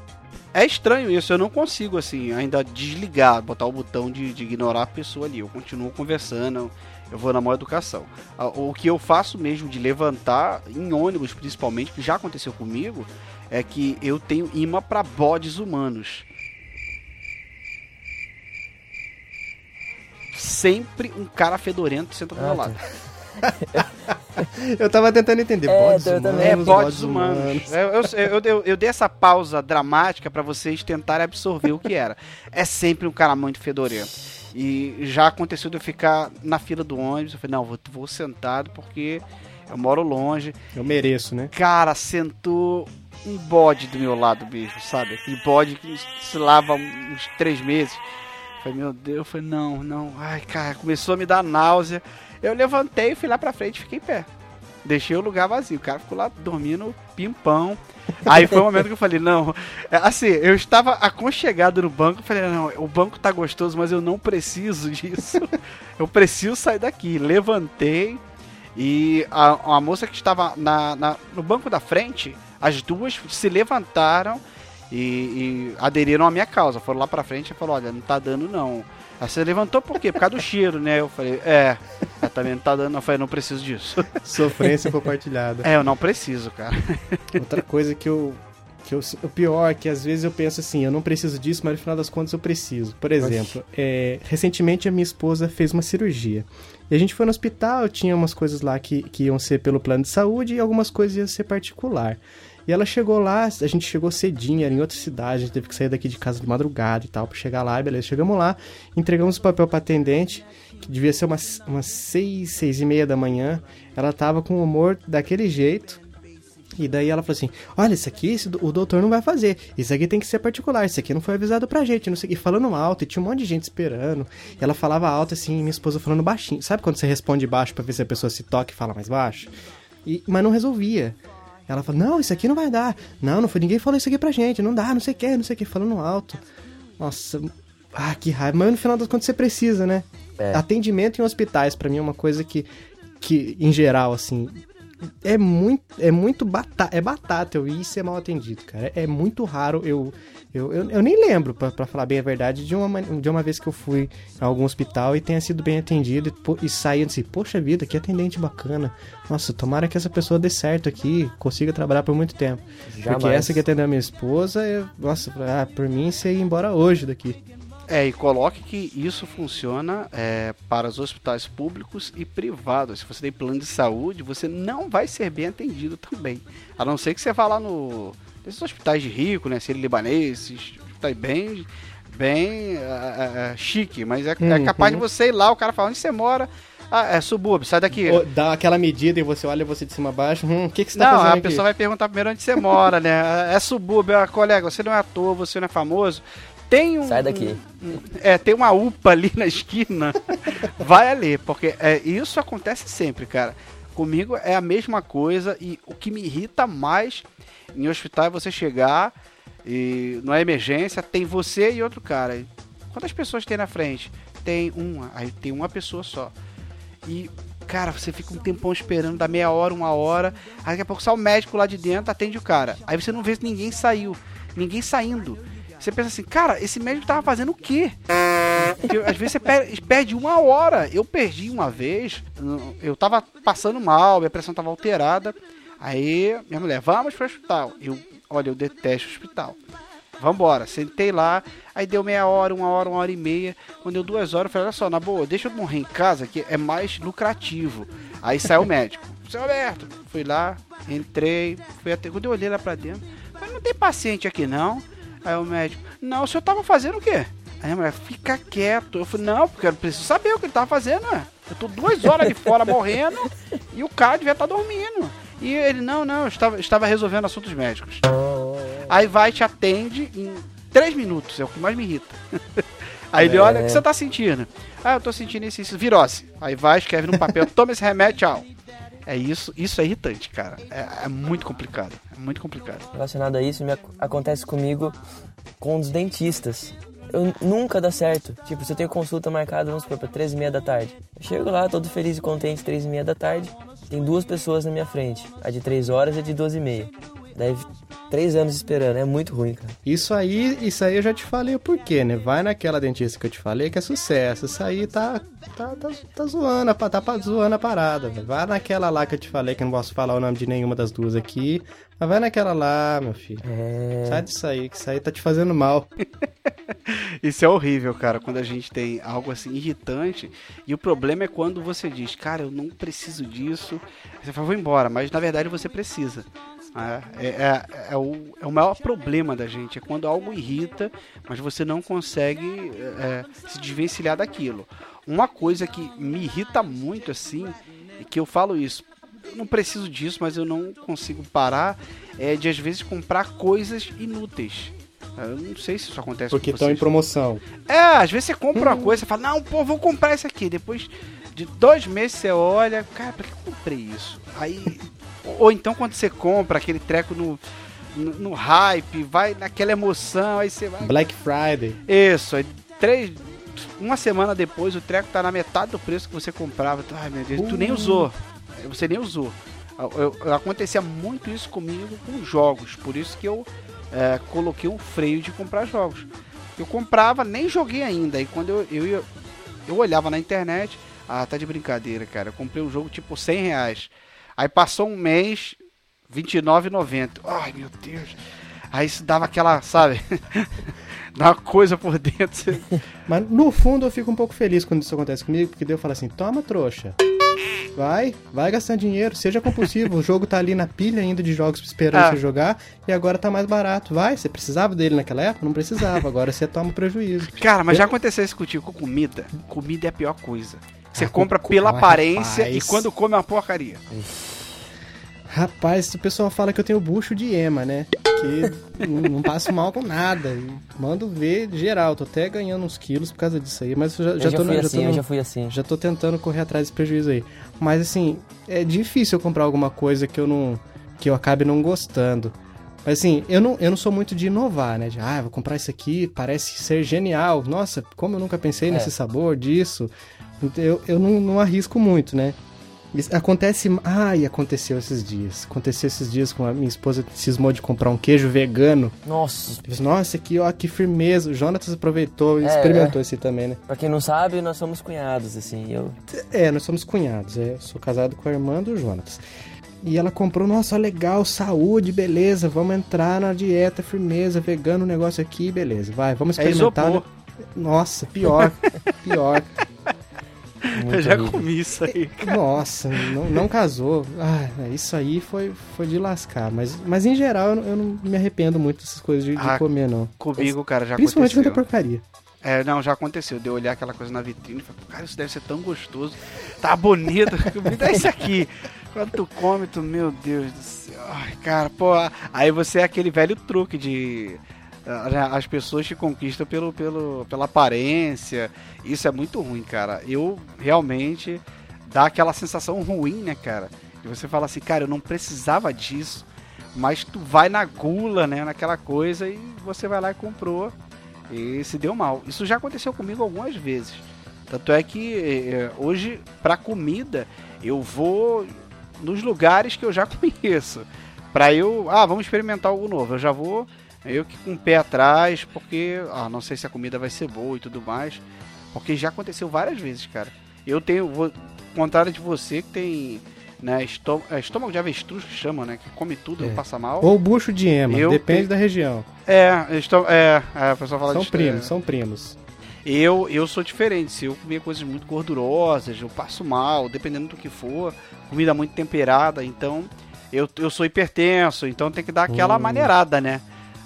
É estranho isso, eu não consigo, assim, ainda desligar, botar o botão de, de ignorar a pessoa ali. Eu continuo conversando, eu vou na maior educação. O que eu faço mesmo de levantar, em ônibus principalmente, que já aconteceu comigo, é que eu tenho imã para bodes humanos. Sempre um cara fedorento senta do meu ah, lado. eu tava tentando entender. É, bodes humanos, é, bodes humanos. humanos. Eu, eu, eu, eu, dei essa pausa dramática para vocês tentarem absorver o que era. É sempre um cara muito fedorento. E já aconteceu de eu ficar na fila do ônibus. Eu falei, não, vou, vou sentado porque eu moro longe. Eu mereço, né? Cara, sentou um bode do meu lado mesmo, sabe? Aquele bode que se lava uns três meses. Falei, meu Deus, eu falei, não, não. Ai, cara, começou a me dar náusea. Eu levantei, fui lá pra frente e fiquei em pé. Deixei o lugar vazio. O cara ficou lá dormindo pimpão. Aí foi o momento que eu falei, não. É, assim, eu estava aconchegado no banco. Falei, não, o banco tá gostoso, mas eu não preciso disso. Eu preciso sair daqui. Levantei. E a, a moça que estava na, na, no banco da frente, as duas se levantaram e, e aderiram à minha causa. Foram lá pra frente e falaram, olha, não tá dando não. Aí você levantou por quê? Por causa do cheiro, né? Eu falei, é, também não tá dando. Eu falei, não preciso disso. Sofrência compartilhada. É, eu não preciso, cara. Outra coisa que eu. Que eu, o pior é que às vezes eu penso assim, eu não preciso disso, mas no final das contas eu preciso. Por exemplo, é, recentemente a minha esposa fez uma cirurgia. E a gente foi no hospital, tinha umas coisas lá que, que iam ser pelo plano de saúde e algumas coisas iam ser particular. E ela chegou lá, a gente chegou cedinho, era em outra cidade, a gente teve que sair daqui de casa de madrugada e tal, pra chegar lá, beleza. Chegamos lá, entregamos o papel pra atendente, que devia ser umas, umas seis, seis e meia da manhã. Ela tava com o humor daquele jeito. E daí ela falou assim: Olha, isso aqui esse, o doutor não vai fazer. Isso aqui tem que ser particular. Isso aqui não foi avisado pra gente. Não sei E falando alto, e tinha um monte de gente esperando. E ela falava alto assim, minha esposa falando baixinho. Sabe quando você responde baixo pra ver se a pessoa se toca e fala mais baixo? E, mas não resolvia. Ela falou, não, isso aqui não vai dar. Não, não foi ninguém falou isso aqui pra gente. Não dá, não sei o que, não sei o que, falando alto. Nossa, ah, que raiva. Mas no final das contas você precisa, né? É. Atendimento em hospitais, para mim, é uma coisa que, que, em geral, assim, é muito, é muito batata, é batata eu ir ser mal atendido, cara. É muito raro eu eu, eu, eu nem lembro, para falar bem a verdade, de uma, de uma vez que eu fui a algum hospital e tenha sido bem atendido e, e saí assim, poxa vida, que atendente bacana. Nossa, tomara que essa pessoa dê certo aqui, consiga trabalhar por muito tempo. Jamais. Porque essa que atendeu a minha esposa, eu, nossa, ah, por mim você ia embora hoje daqui. É, e coloque que isso funciona é, para os hospitais públicos e privados. Se você tem plano de saúde, você não vai ser bem atendido também. A não ser que você vá lá no hospitais de rico, né? Sírio libanês, hospitais bem, bem uh, uh, chique, mas é, é uhum. é, capaz de você ir lá, o cara fala onde você mora. Ah, é subúrbio, sai daqui. Dá aquela medida e você olha você de cima a baixo. Hum, o que, que você tá não, fazendo? Não, a aqui? pessoa vai perguntar primeiro onde você mora, né? É subúrbio, ah, colega, você não é ator, você não é famoso. Tem um. Sai daqui. Um, é, tem uma UPA ali na esquina. vai ali, porque é, isso acontece sempre, cara. Comigo é a mesma coisa e o que me irrita mais em hospital é você chegar e não é emergência, tem você e outro cara. Quantas pessoas tem na frente? Tem uma, aí tem uma pessoa só. E, cara, você fica um tempão esperando, dá meia hora, uma hora, aí daqui a pouco sai o médico lá de dentro, atende o cara. Aí você não vê se ninguém saiu, ninguém saindo. Você pensa assim, cara, esse médico tava fazendo o quê? Porque, às vezes você perde, perde, uma hora. Eu perdi uma vez, eu tava passando mal, minha pressão tava alterada. Aí minha mulher, vamos pro hospital. Eu, olha, eu detesto hospital. Vambora, sentei lá, aí deu meia hora, uma hora, uma hora e meia. Quando deu duas horas, eu falei, olha só, na boa, deixa eu morrer em casa que é mais lucrativo. Aí saiu o médico. Seu Alberto, fui lá, entrei, fui até. Quando eu olhei lá pra dentro, falei, não tem paciente aqui não. Aí o médico, não, o senhor tava fazendo o quê? Aí a mulher, fica quieto. Eu falei, não, porque eu preciso saber o que ele tava fazendo, né? Eu tô duas horas ali fora morrendo e o cara devia estar tá dormindo. E ele, não, não, eu estava, estava resolvendo assuntos médicos. Aí vai, te atende em três minutos, é o que mais me irrita. Aí ele, olha, o que você tá sentindo? Ah, eu tô sentindo isso, isso, virose. Aí vai, escreve no papel, toma esse remédio, tchau. É isso, isso é irritante, cara. É, é, muito complicado, é muito complicado. Relacionado a isso, me acontece comigo com os dentistas. Eu nunca dá certo. Tipo, se eu tenho consulta marcada, vamos supor, pra 13 e meia da tarde. Eu chego lá, todo feliz e contente, 13 e meia da tarde tem duas pessoas na minha frente, a de 3 horas e a de 12 e meia. Daí três anos esperando. É muito ruim, cara. Isso aí, isso aí eu já te falei o porquê, né? Vai naquela dentista que eu te falei que é sucesso. Isso aí tá, tá, tá, tá zoando, tá, tá zoando a parada. Véio. Vai naquela lá que eu te falei, que eu não posso falar o nome de nenhuma das duas aqui. Mas vai naquela lá, meu filho. É... Sai disso aí, que isso aí tá te fazendo mal. isso é horrível, cara, quando a gente tem algo assim irritante. E o problema é quando você diz, cara, eu não preciso disso. Você fala, vou embora, mas na verdade você precisa. É, é, é, é, o, é o maior problema da gente, é quando algo irrita, mas você não consegue é, se desvencilhar daquilo. Uma coisa que me irrita muito assim, e que eu falo isso, eu não preciso disso, mas eu não consigo parar, é de às vezes comprar coisas inúteis. Eu não sei se isso acontece Porque estão em promoção. É, às vezes você compra uma coisa, você fala, não, pô, vou comprar isso aqui. Depois de dois meses você olha, cara, pra que eu comprei isso? Aí ou então quando você compra aquele treco no, no, no, hype, vai naquela emoção, aí você vai. Black Friday. Isso, aí três. Uma semana depois o treco tá na metade do preço que você comprava. Ai meu Deus, uh. tu nem uh. usou. Você nem usou. Eu, eu, acontecia muito isso comigo com jogos, por isso que eu é, coloquei um freio de comprar jogos. Eu comprava, nem joguei ainda, e quando eu, eu, eu olhava na internet, ah, tá de brincadeira, cara, eu comprei um jogo tipo 100 reais. Aí passou um mês, R$29,90. Ai, meu Deus. Aí isso dava aquela, sabe? dá uma coisa por dentro. Mas no fundo eu fico um pouco feliz quando isso acontece comigo, porque daí eu falo assim: toma, trouxa. Vai, vai gastar dinheiro, seja compulsivo. o jogo tá ali na pilha ainda de jogos esperando ah. você jogar e agora tá mais barato. Vai, você precisava dele naquela época? Não precisava, agora você toma prejuízo. Cara, mas eu... já aconteceu isso contigo com comida? Comida é a pior coisa. Você ah, compra pela aparência rapaz. e quando come é uma porcaria. Rapaz, o pessoal fala que eu tenho bucho de ema, né? Que não passo mal com nada. Mando ver geral. Tô até ganhando uns quilos por causa disso aí. Mas já, já, já tô fui já assim, tô, eu já fui assim. Já tô tentando correr atrás desse prejuízo aí. Mas assim, é difícil eu comprar alguma coisa que eu não. que eu acabe não gostando. Mas assim, eu não, eu não sou muito de inovar, né? De, ah, vou comprar isso aqui, parece ser genial. Nossa, como eu nunca pensei é. nesse sabor disso. Eu, eu não, não arrisco muito, né? Acontece. Ai, aconteceu esses dias. Aconteceu esses dias com a minha esposa cismou de comprar um queijo vegano. Nossa. Nossa, que, ó, que firmeza. O Jonatas aproveitou e é, experimentou é. esse também, né? Pra quem não sabe, nós somos cunhados, assim. Eu... É, nós somos cunhados. É, sou casado com a irmã do Jonatas. E ela comprou, nossa, legal, saúde, beleza, vamos entrar na dieta, firmeza, vegano, negócio aqui, beleza, vai, vamos é experimentar. É Nossa, pior, pior. Muito eu já horrível. comi isso aí. Cara. Nossa, não, não casou. Ah, isso aí foi, foi de lascar. Mas, mas em geral eu, eu não me arrependo muito dessas coisas de, ah, de comer, não. Comigo, cara, já Principalmente aconteceu. quando é porcaria. É, não, já aconteceu. De eu olhar aquela coisa na vitrine e falar, cara, isso deve ser tão gostoso. Tá bonito. Me dá isso aqui. Quando tu come, tu, meu Deus do céu. Ai, cara, pô. Aí você é aquele velho truque de as pessoas te conquistam pelo, pelo, pela aparência. Isso é muito ruim, cara. Eu realmente dá aquela sensação ruim, né, cara? E você fala assim, cara, eu não precisava disso. Mas tu vai na gula, né, naquela coisa e você vai lá e comprou e se deu mal. Isso já aconteceu comigo algumas vezes. Tanto é que eh, hoje, para comida, eu vou nos lugares que eu já conheço. Pra eu, ah, vamos experimentar algo novo. Eu já vou eu que com o pé atrás, porque ah, não sei se a comida vai ser boa e tudo mais. Porque já aconteceu várias vezes, cara. Eu tenho, vou, contrário de você, que tem né, estômago, é, estômago de avestruz que chama, né? Que come tudo, é. não passa mal. Ou bucho de ema, eu depende da região. É, estou, é, é, a pessoa fala São de, primos, é... são primos. Eu, eu sou diferente. Se eu comer coisas muito gordurosas, eu passo mal, dependendo do que for. Comida muito temperada, então eu, eu sou hipertenso, então tem que dar aquela hum. maneirada, né?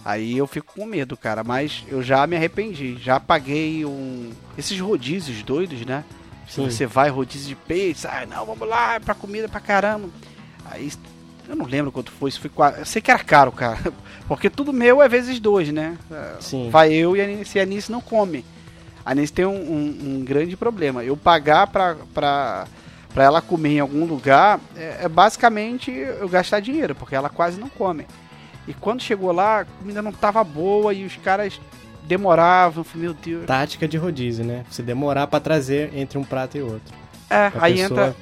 Aí eu fico com medo, cara. Mas eu já me arrependi. Já paguei um. Esses rodízios doidos, né? Se você vai rodízio de peixe, ah, não, vamos lá, é pra comida pra caramba. Aí eu não lembro quanto foi, isso foi quase. Eu sei que era caro, cara. Porque tudo meu é vezes dois, né? Sim. Vai eu e a Anice, e a Anice não come. A Anice tem um, um, um, grande problema. Eu pagar pra, pra, pra ela comer em algum lugar é, é basicamente eu gastar dinheiro, porque ela quase não come. E quando chegou lá, a comida não tava boa e os caras demoravam. Falei, meu Deus. Tática de rodízio, né? Você demorar para trazer entre um prato e outro. É, aí entra.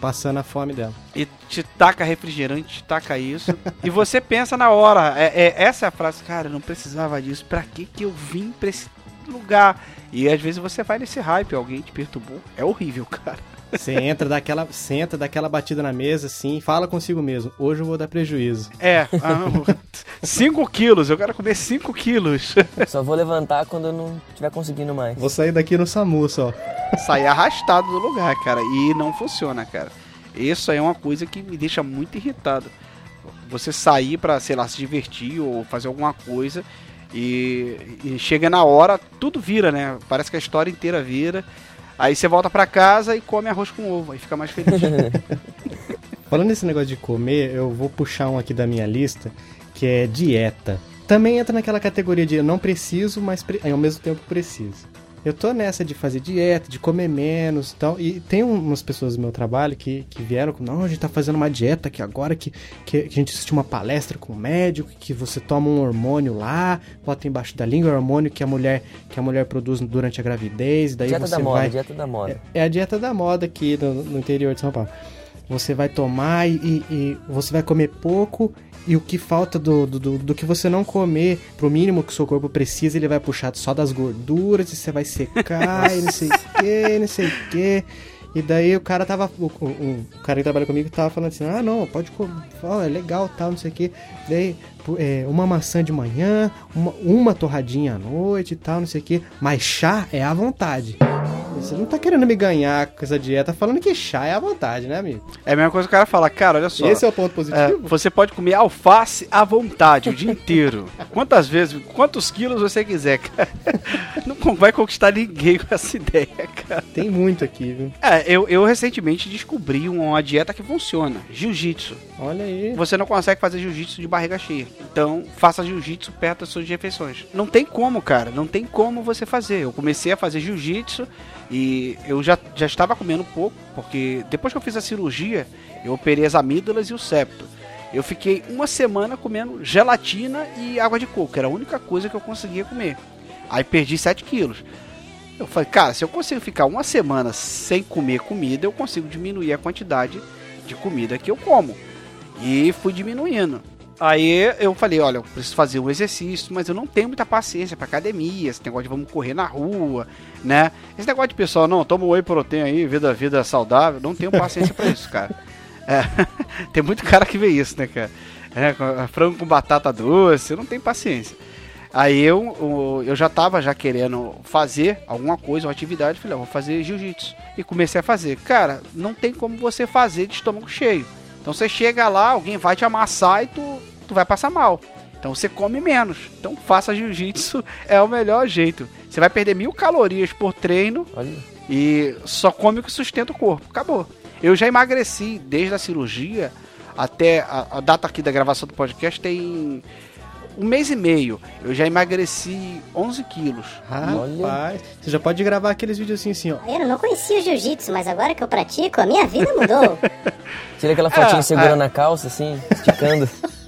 Passando a fome dela. E te taca refrigerante, te taca isso. e você pensa na hora. É, é, essa é a frase, cara, eu não precisava disso. Pra que, que eu vim pra esse lugar? E às vezes você vai nesse hype, alguém te perturbou. É horrível, cara. Você entra daquela, senta daquela batida na mesa, assim, fala consigo mesmo. Hoje eu vou dar prejuízo. É, 5 ah, quilos, eu quero comer 5 quilos. Só vou levantar quando eu não estiver conseguindo mais. Vou sair daqui no SAMU só. Sair arrastado do lugar, cara. E não funciona, cara. Isso aí é uma coisa que me deixa muito irritado. Você sair pra, sei lá, se divertir ou fazer alguma coisa e, e chega na hora, tudo vira, né? Parece que a história inteira vira. Aí você volta para casa e come arroz com ovo, aí fica mais feliz. Falando nesse negócio de comer, eu vou puxar um aqui da minha lista, que é dieta. Também entra naquela categoria de não preciso, mas ao mesmo tempo preciso. Eu tô nessa de fazer dieta, de comer menos e tal. E tem umas pessoas do meu trabalho que, que vieram com, não, a gente tá fazendo uma dieta aqui agora, que, que, que a gente assistiu uma palestra com um médico, que você toma um hormônio lá, bota embaixo da língua, o hormônio que a mulher, que a mulher produz durante a gravidez. Daí dieta você da moda, vai... dieta da moda. É, é, a dieta da moda aqui no, no interior de São Paulo. Você vai tomar e, e você vai comer pouco e o que falta do, do, do, que você não comer, pro mínimo que o seu corpo precisa, ele vai puxar só das gorduras e você vai secar e não sei o que, não sei o que. E daí o cara tava. O, o, o, cara que trabalha comigo tava falando assim: ah, não, pode comer, oh, é legal, tal, não sei o que. Daí, é, uma maçã de manhã, uma, uma torradinha à noite e tal, não sei o que. Mas chá é à vontade. Você não tá querendo me ganhar com essa dieta falando que chá é à vontade, né, amigo? É a mesma coisa que o cara fala, cara, olha só. Esse é o ponto positivo. É, você pode comer alface à vontade o dia inteiro. Quantas vezes, quantos quilos você quiser, cara. Não vai conquistar ninguém com essa ideia, cara. Tem muito aqui, viu? É, eu, eu recentemente descobri uma dieta que funciona: jiu-jitsu. Olha aí. Você não consegue fazer jiu-jitsu de barriga cheia. Então, faça jiu-jitsu perto das suas refeições. Não tem como, cara. Não tem como você fazer. Eu comecei a fazer jiu-jitsu e eu já, já estava comendo pouco, porque depois que eu fiz a cirurgia, eu operei as amígdalas e o septo. Eu fiquei uma semana comendo gelatina e água de coco, era a única coisa que eu conseguia comer. Aí perdi 7 quilos. Eu falei, cara, se eu consigo ficar uma semana sem comer comida, eu consigo diminuir a quantidade de comida que eu como. E fui diminuindo. Aí eu falei, olha, eu preciso fazer um exercício, mas eu não tenho muita paciência para academia, esse negócio de vamos correr na rua, né? Esse negócio de pessoal, não, toma whey protein aí, vida, vida saudável, não tenho paciência para isso, cara. É, tem muito cara que vê isso, né, cara? É, frango com batata doce, eu não tenho paciência. Aí eu, eu já tava já querendo fazer alguma coisa, uma atividade, falei, vou fazer jiu-jitsu. E comecei a fazer. Cara, não tem como você fazer de estômago cheio. Então você chega lá, alguém vai te amassar e tu, tu vai passar mal. Então você come menos. Então faça jiu-jitsu, é o melhor jeito. Você vai perder mil calorias por treino Olha. e só come o que sustenta o corpo. Acabou. Eu já emagreci desde a cirurgia até a, a data aqui da gravação do podcast tem um mês e meio, eu já emagreci 11 quilos. Rapaz, você já pode gravar aqueles vídeos assim, assim, ó. Eu não conhecia o jiu-jitsu, mas agora que eu pratico, a minha vida mudou. Tira aquela fotinha é, segurando é. a calça, assim, esticando.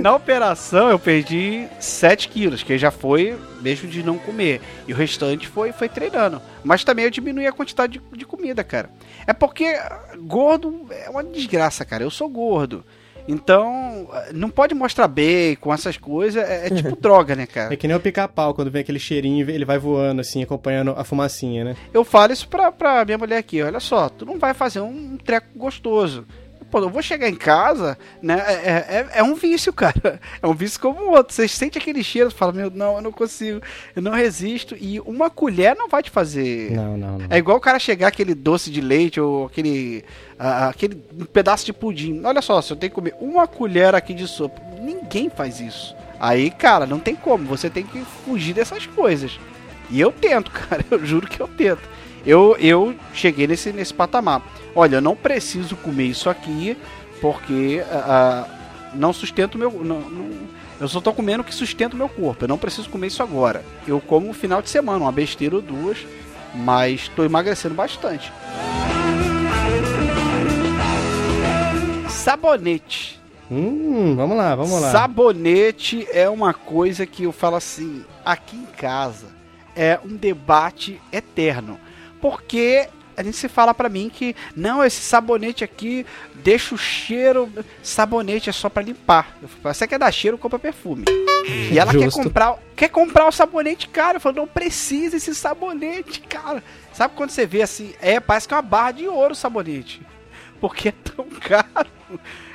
Na operação eu perdi 7 quilos, que já foi mesmo de não comer. E o restante foi, foi treinando. Mas também eu diminui a quantidade de, de comida, cara. É porque gordo é uma desgraça, cara. Eu sou gordo. Então, não pode mostrar bacon, essas coisas, é, é tipo droga, né, cara? É que nem o pica-pau, quando vem aquele cheirinho, ele vai voando, assim, acompanhando a fumacinha, né? Eu falo isso pra, pra minha mulher aqui, olha só, tu não vai fazer um treco gostoso. Pô, eu vou chegar em casa, né? É, é, é, é um vício, cara. É um vício como o outro. Você sente aquele cheiro, fala, meu, não, eu não consigo, eu não resisto. E uma colher não vai te fazer. Não, não, não. É igual o cara chegar aquele doce de leite ou aquele. Aquele pedaço de pudim. Olha só, se eu tenho que comer uma colher aqui de sopa, ninguém faz isso. Aí, cara, não tem como. Você tem que fugir dessas coisas. E eu tento, cara. Eu juro que eu tento. Eu, eu cheguei nesse, nesse patamar olha, eu não preciso comer isso aqui porque uh, não sustento meu. Não, não, eu só estou comendo o que sustenta o meu corpo. Eu não preciso comer isso agora. Eu como no final de semana, uma besteira ou duas, mas estou emagrecendo bastante. Sabonete. Hum, vamos lá, vamos lá. Sabonete é uma coisa que eu falo assim, aqui em casa é um debate eterno porque a gente se fala para mim que não, esse sabonete aqui deixa o cheiro. Sabonete é só para limpar. Você quer dar cheiro, compra perfume. E ela quer comprar, quer comprar o sabonete caro. Eu falo, não precisa esse sabonete, cara. Sabe quando você vê assim? É, parece que é uma barra de ouro o sabonete. Porque é tão caro.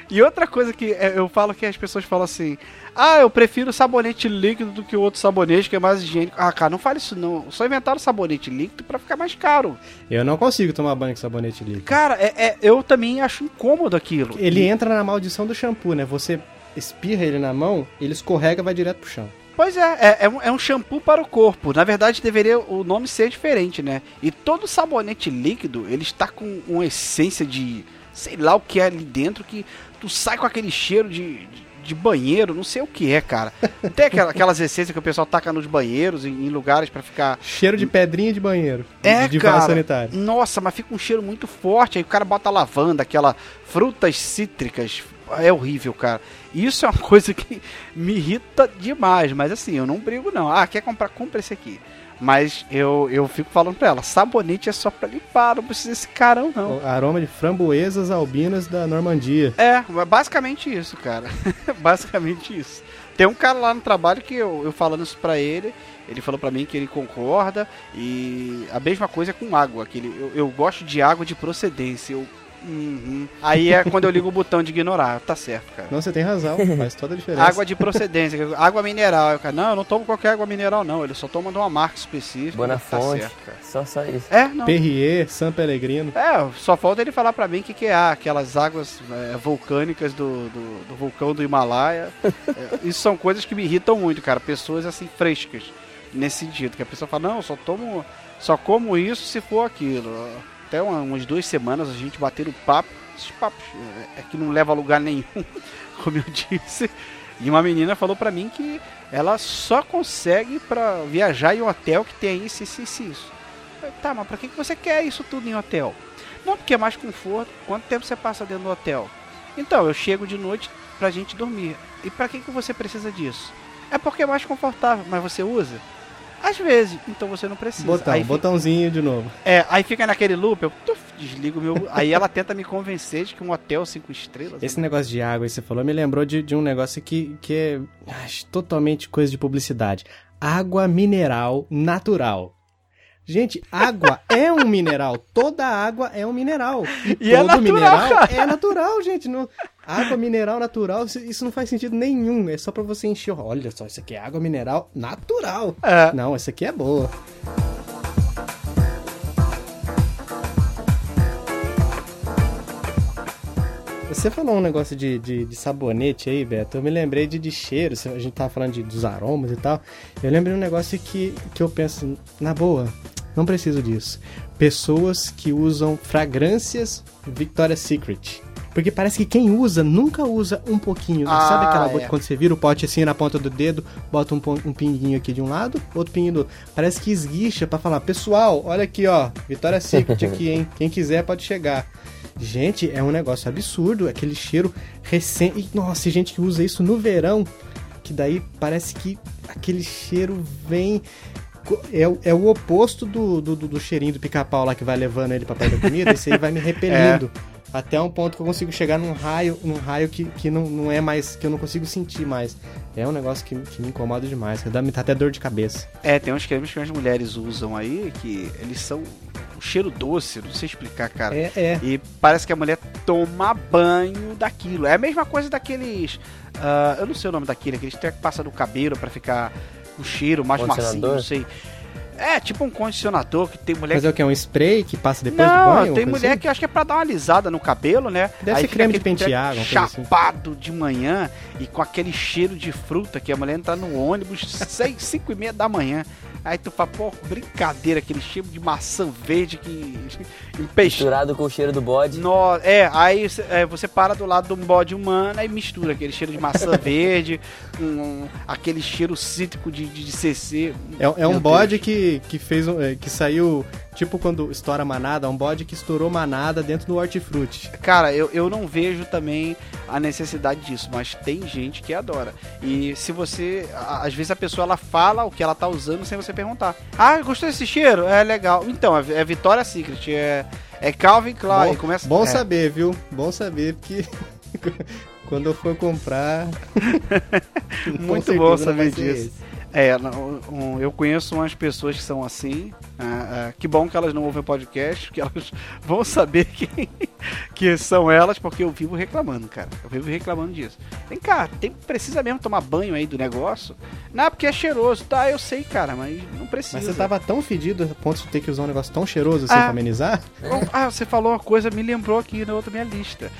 E outra coisa que é, eu falo que as pessoas falam assim: ah, eu prefiro sabonete líquido do que o outro sabonete que é mais higiênico. Ah, cara, não fale isso não. Só inventaram sabonete líquido para ficar mais caro. Eu não consigo tomar banho com sabonete líquido. Cara, é, é, eu também acho incômodo aquilo. Ele e... entra na maldição do shampoo, né? Você espirra ele na mão, ele escorrega e vai direto pro chão. Pois é, é, é, um, é um shampoo para o corpo. Na verdade, deveria o nome ser diferente, né? E todo sabonete líquido, ele está com uma essência de sei lá o que é ali dentro que tu sai com aquele cheiro de, de de banheiro, não sei o que é, cara. Tem aquelas essências que o pessoal taca nos banheiros, em, em lugares para ficar. Cheiro de pedrinha de banheiro. É, de cara. Sanitário. Nossa, mas fica um cheiro muito forte. Aí o cara bota lavanda, aquela frutas cítricas. É horrível, cara. Isso é uma coisa que me irrita demais. Mas assim, eu não brigo, não. Ah, quer comprar? Compra esse aqui. Mas eu, eu fico falando pra ela, sabonete é só pra limpar, não precisa desse carão, não. O aroma de framboesas albinas da Normandia. É, basicamente isso, cara. basicamente isso. Tem um cara lá no trabalho que eu, eu falando isso pra ele, ele falou pra mim que ele concorda. E a mesma coisa é com água. Que ele, eu, eu gosto de água de procedência. Eu Uhum. Aí é quando eu ligo o botão de ignorar. Tá certo, cara. Não, você tem razão, faz toda a diferença. Água de procedência, água mineral. Cara, não, eu não tomo qualquer água mineral, não. Ele só toma de uma marca específica. Boa tá fonte. Certo, cara. Só, só isso. É, não. Perrier, San Pellegrino. É, só falta ele falar pra mim que, que é ah, aquelas águas é, vulcânicas do, do, do, vulcão do Himalaia. é, isso são coisas que me irritam muito, cara. Pessoas assim frescas. Nesse sentido. Que a pessoa fala, não, eu só tomo. Só como isso se for aquilo até umas duas semanas a gente bater o papo. Esses papos é, é que não leva a lugar nenhum, como eu disse. E uma menina falou para mim que ela só consegue para viajar em um hotel que tem isso, isso, isso, isso. Falei, tá, mas pra que você quer isso tudo em hotel? Não, porque é mais conforto. Quanto tempo você passa dentro do hotel? Então, eu chego de noite pra gente dormir. E pra que, que você precisa disso? É porque é mais confortável, mas você usa? Às vezes, então você não precisa. Botão, aí botãozinho de novo. É, aí fica naquele loop, eu tuf, desligo meu. aí ela tenta me convencer de que um hotel cinco estrelas. Esse né? negócio de água que você falou me lembrou de, de um negócio que, que é totalmente coisa de publicidade. Água mineral natural. Gente, água é um mineral. Toda água é um mineral. E, e é todo é natural, mineral cara. é natural, gente. Não, água mineral natural, isso não faz sentido nenhum. É só para você encher. Olha só, isso aqui é água mineral natural. É. Não, essa aqui é boa. Você falou um negócio de, de, de, sabonete aí, Beto. Eu me lembrei de, de cheiro. A gente tava falando de, dos aromas e tal. Eu lembrei um negócio que, que eu penso, na boa, não preciso disso. Pessoas que usam fragrâncias Victoria's Secret. Porque parece que quem usa nunca usa um pouquinho. Ah, Sabe aquela é. quando você vira o pote assim na ponta do dedo, bota um, um pinguinho aqui de um lado, outro pinguinho do outro. Parece que esguicha para falar, pessoal, olha aqui, ó, Victoria's Secret aqui, hein? Quem quiser pode chegar. Gente, é um negócio absurdo, aquele cheiro recém. Nossa, gente que usa isso no verão, que daí parece que aquele cheiro vem é, é o oposto do, do, do cheirinho do pica-pau lá que vai levando ele pra perto da comida, esse aí vai me repelindo. É. Até um ponto que eu consigo chegar num raio, num raio que, que não, não é mais. que eu não consigo sentir mais. É um negócio que, que me incomoda demais, que dá, me dá até dor de cabeça. É, tem uns cremes que as mulheres usam aí que eles são um cheiro doce, não sei explicar, cara. É, é. E parece que a mulher toma banho daquilo. É a mesma coisa daqueles. Uh, eu não sei o nome daquele, aqueles que passa no cabelo para ficar o cheiro mais macio, não sei. É, tipo um condicionador que tem mulher. Mas que... é o que? É um spray que passa depois não, do banho? tem mulher assim? que acho que é pra dar uma alisada no cabelo, né? Deve Aí ser creme de pentear, Chapado assim. de manhã e com aquele cheiro de fruta que a mulher entra no ônibus 6, 5 e meia da manhã. Aí tu fala, pô, brincadeira, aquele cheiro de maçã verde que. Misturado com o cheiro do bode. No, é, aí é, você para do lado de um bode humano e mistura aquele cheiro de maçã verde, um, aquele cheiro cítrico de, de, de CC. É, é um bode que que, que fez um, é, que saiu, tipo quando estoura manada, um bode que estourou manada dentro do hortifruti. Cara, eu, eu não vejo também a necessidade disso, mas tem gente que adora. E se você. Às vezes a pessoa ela fala o que ela tá usando sem você perguntar. Ah, gostou desse cheiro? É legal. Então, é, é Vitória Secret, é, é Calvin Klein. Bom, começa... bom é. saber, viu? Bom saber, porque quando eu for comprar. Muito bom saber disso. É, um, eu conheço umas pessoas que são assim. Uh, uh, que bom que elas não ouvem o podcast, que elas vão saber quem, que são elas, porque eu vivo reclamando, cara. Eu vivo reclamando disso. Vem cá, tem, precisa mesmo tomar banho aí do negócio? Não, porque é cheiroso. Tá, eu sei, cara, mas não precisa. Mas você tava tão fedido a ponto de ter que usar um negócio tão cheiroso assim ah, pra amenizar? Ah, você falou uma coisa, me lembrou aqui na outra minha lista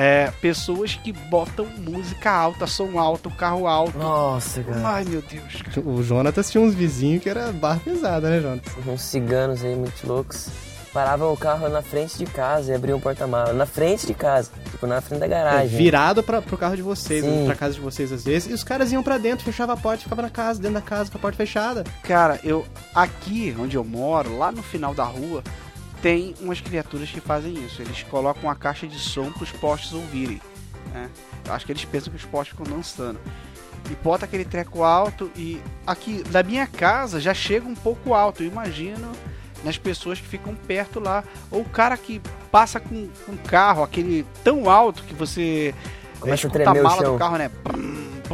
é, pessoas que botam música alta, som alto, carro alto. Nossa, cara. Ai, meu Deus. O Jonatas tinha uns vizinhos que era barra pesada, né, Jonatas? Uns ciganos aí muito loucos. Paravam o carro na frente de casa e abriam o porta-malas. Na frente de casa, tipo, na frente da garagem. É, virado pra, pro carro de vocês, Sim. pra casa de vocês às vezes. E os caras iam pra dentro, fechavam a porta, ficava na casa, dentro da casa, com a porta fechada. Cara, eu. Aqui onde eu moro, lá no final da rua, tem umas criaturas que fazem isso. Eles colocam uma caixa de som para os postes ouvirem. Né? Eu acho que eles pensam que os postes ficam dançando. E bota aquele treco alto e aqui da minha casa já chega um pouco alto. Eu imagino nas pessoas que ficam perto lá. Ou o cara que passa com um carro, aquele tão alto que você Começa a tremer a mala do carro, né?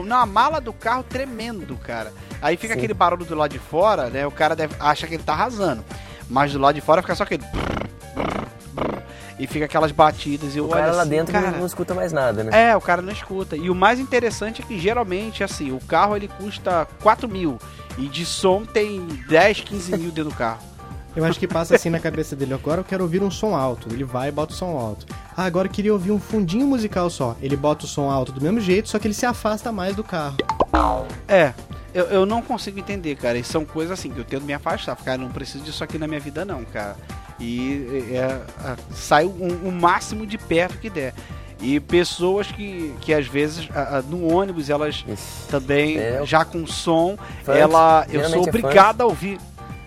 Na a mala do carro tremendo, cara. Aí fica Sim. aquele barulho do lado de fora, né? O cara deve, acha que ele tá arrasando. Mas do lado de fora fica só aquele. E fica aquelas batidas e o cara assim, lá dentro cara, não escuta mais nada, né? É, o cara não escuta. E o mais interessante é que geralmente, assim, o carro ele custa 4 mil. E de som tem 10, 15 mil dentro do carro. Eu acho que passa assim na cabeça dele. Agora eu quero ouvir um som alto. Ele vai e bota o som alto. Ah, agora eu queria ouvir um fundinho musical só. Ele bota o som alto do mesmo jeito, só que ele se afasta mais do carro. É, eu, eu não consigo entender, cara. E são coisas assim que eu tento me afastar. Cara, não preciso disso aqui na minha vida, não, cara. E é, é, sai o, o máximo de perto que der. E pessoas que, que às vezes a, a, no ônibus elas Isso. também é. já com som, funk. ela eu sou é obrigado a ouvir.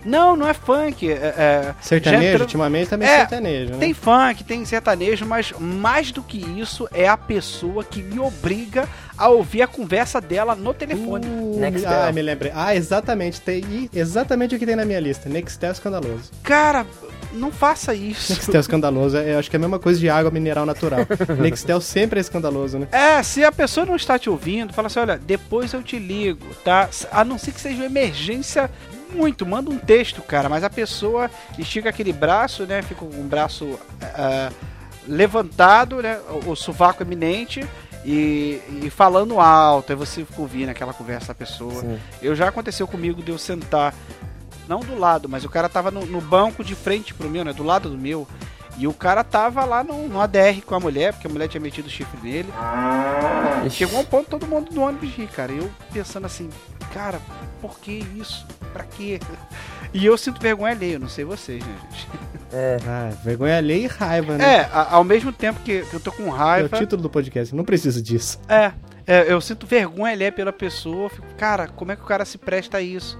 Não, não é funk. É, é sertanejo, entra... ultimamente também é, sertanejo. Né? Tem funk, tem sertanejo, mas mais do que isso é a pessoa que me obriga a ouvir a conversa dela no telefone. Uh, ah, me lembrei. Ah, exatamente. Tem exatamente o que tem na minha lista. Nextel escandaloso. Cara, não faça isso. Nextel escandaloso, é, acho que é a mesma coisa de água mineral natural. Nextel sempre é escandaloso, né? É, se a pessoa não está te ouvindo, fala assim, olha, depois eu te ligo, tá? A não ser que seja uma emergência muito, manda um texto, cara, mas a pessoa estica aquele braço, né? Fica um braço uh, levantado, né? O, o sovaco eminente. E, e, falando alto, aí você fica ouvindo aquela conversa da pessoa. Sim. Eu já aconteceu comigo de eu sentar, não do lado, mas o cara tava no, no banco de frente pro meu, né? Do lado do meu. E o cara tava lá no, no ADR com a mulher, porque a mulher tinha metido o chifre nele. E chegou um ponto todo mundo no ônibus rir, cara. Eu pensando assim, cara, por que isso? Pra quê? E eu sinto vergonha alheia, não sei vocês, né, gente? É. Ah, vergonha alheia e raiva, né? É, ao mesmo tempo que, eu tô com raiva. É o título do podcast, não precisa disso. É, é eu sinto vergonha alheia pela pessoa, fico, cara, como é que o cara se presta a isso?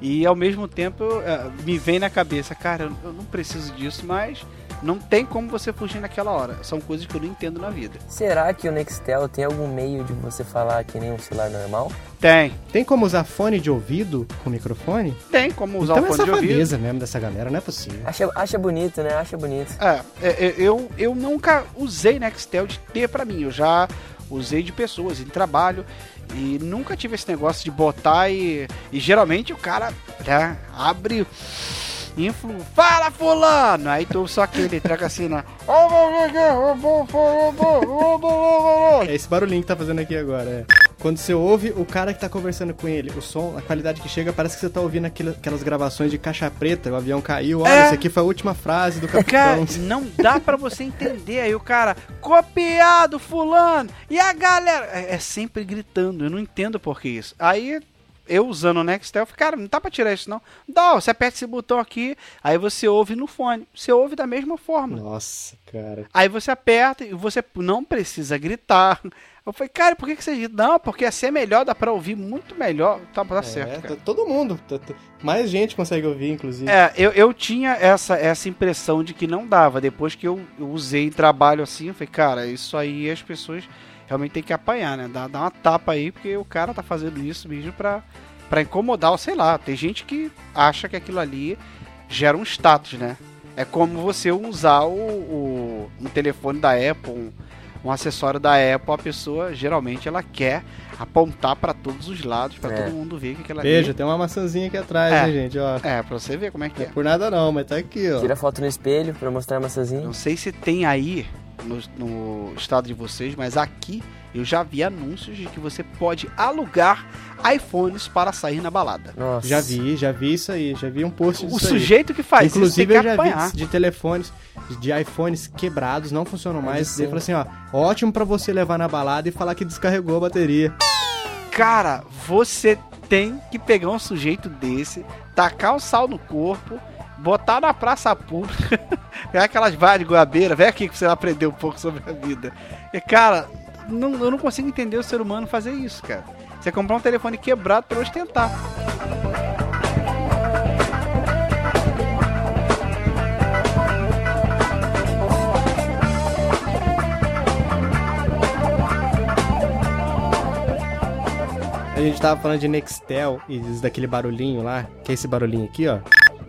E ao mesmo tempo é, me vem na cabeça, cara, eu, eu não preciso disso, mas não tem como você fugir naquela hora. São coisas que eu não entendo na vida. Será que o Nextel tem algum meio de você falar que nem um celular normal? Tem. Tem como usar fone de ouvido com microfone? Tem como usar então o fone é de ouvido. mesmo dessa galera, não é possível. Acha, acha bonito, né? Acha bonito. É, é, é eu, eu nunca usei Nextel de ter para mim. Eu já usei de pessoas em trabalho e nunca tive esse negócio de botar e, e geralmente o cara né, abre influ, fala fulano! Aí tu só aquele treca assim na. É esse barulhinho que tá fazendo aqui agora, é. Quando você ouve o cara que tá conversando com ele, o som, a qualidade que chega, parece que você tá ouvindo aquelas gravações de caixa preta, o avião caiu, olha, é. essa aqui foi a última frase do capitão. Cara, não dá para você entender. Aí o cara, copiado, fulano, e a galera. É, é sempre gritando, eu não entendo por que isso. Aí eu usando o Nextel, eu falei, cara, não dá pra tirar isso não. Dá, você aperta esse botão aqui, aí você ouve no fone. Você ouve da mesma forma. Nossa, cara. Aí você aperta e você não precisa gritar. Eu falei, cara, por que, que você diz? Não, porque assim é melhor, dá pra ouvir muito melhor. Tá, tá É, certo, cara. t- todo mundo. t- t- Mais gente consegue ouvir, inclusive. É, eu, eu tinha essa, essa impressão de que não dava. Depois que eu, eu usei trabalho assim, eu falei, cara, isso aí as pessoas realmente tem que apanhar, né? Dá, dá uma tapa aí, porque o cara tá fazendo isso mesmo pra, pra incomodar, ou sei lá. Tem gente que acha que aquilo ali gera um status, né? É como você usar o, o um telefone da Apple, um, um acessório da Apple, a pessoa geralmente ela quer apontar pra todos os lados, pra É. todo mundo ver que aquela Veja, ali... tem uma maçãzinha aqui atrás, É. hein, gente, ó. É, pra você ver como é que é. é por nada não, mas tá aqui, ó. Tira foto no espelho pra mostrar a maçãzinha. Não sei se tem aí no, no estado de vocês, mas aqui eu já vi anúncios de que você pode alugar iPhones para sair na balada. Nossa. Já vi, já vi isso aí, já vi um post O disso aí. sujeito que faz Inclusive, isso eu já apanhar. vi de telefones, de iPhones quebrados, não funcionam mais. Ele falou assim, ó, ótimo pra você levar na balada e falar que descarregou a bateria. Cara, você tem que pegar um sujeito desse, tacar o sal no corpo, botar na praça pública, pegar aquelas vaias de goiabeira, vem aqui que você vai aprender um pouco sobre a vida. E, cara, não, eu não consigo entender o ser humano fazer isso, cara. Você comprar um telefone quebrado pra ostentar. A gente tava falando de Nextel e daquele barulhinho lá, que é esse barulhinho aqui, ó.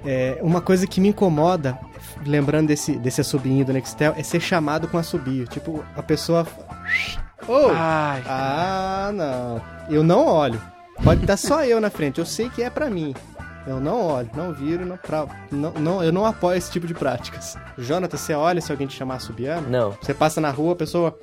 É, uma coisa que me incomoda, lembrando desse, desse assobinho do Nextel, é ser chamado com assobio. Tipo, a pessoa. Ô! Ai, Ah, não. Eu não olho. Pode estar só eu na frente. Eu sei que é pra mim. Eu não olho, não viro, não, pra, não, não, eu não apoio esse tipo de práticas. Jonathan, você olha se alguém te chamar assobiando? Não. Você passa na rua, a pessoa.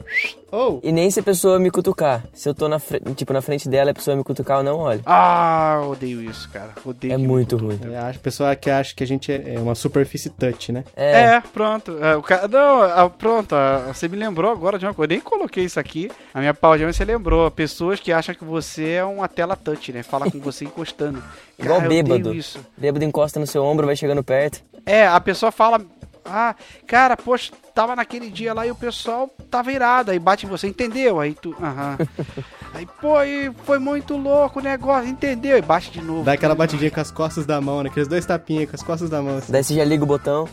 Oh! E nem se a pessoa me cutucar. Se eu tô na frente, tipo, na frente dela e a pessoa me cutucar, eu não olho. Ah, eu odeio isso, cara. Odeio É muito ruim. É, a pessoa que acha que a gente é é uma superfície touch, né? É. É, pronto. É, o cara, não, ah, pronto. ah, você me lembrou agora de uma coisa. Eu nem coloquei isso aqui. A minha pausa, você lembrou. Pessoas que acham que você é uma tela touch, né? Fala com você encostando. Igual Cara, bêbado. isso. Bêbado encosta no seu ombro, vai chegando perto. É, a pessoa fala. Ah, cara, poxa, tava naquele dia lá e o pessoal tava irado. Aí bate em você, entendeu? Aí tu. Aham. Aí, pô, e foi muito louco o negócio, entendeu? E bate de novo. Dá aquela batidinha com as costas da mão, né? Aqueles dois tapinhas com as costas da mão. assim. Daí você já liga o botão.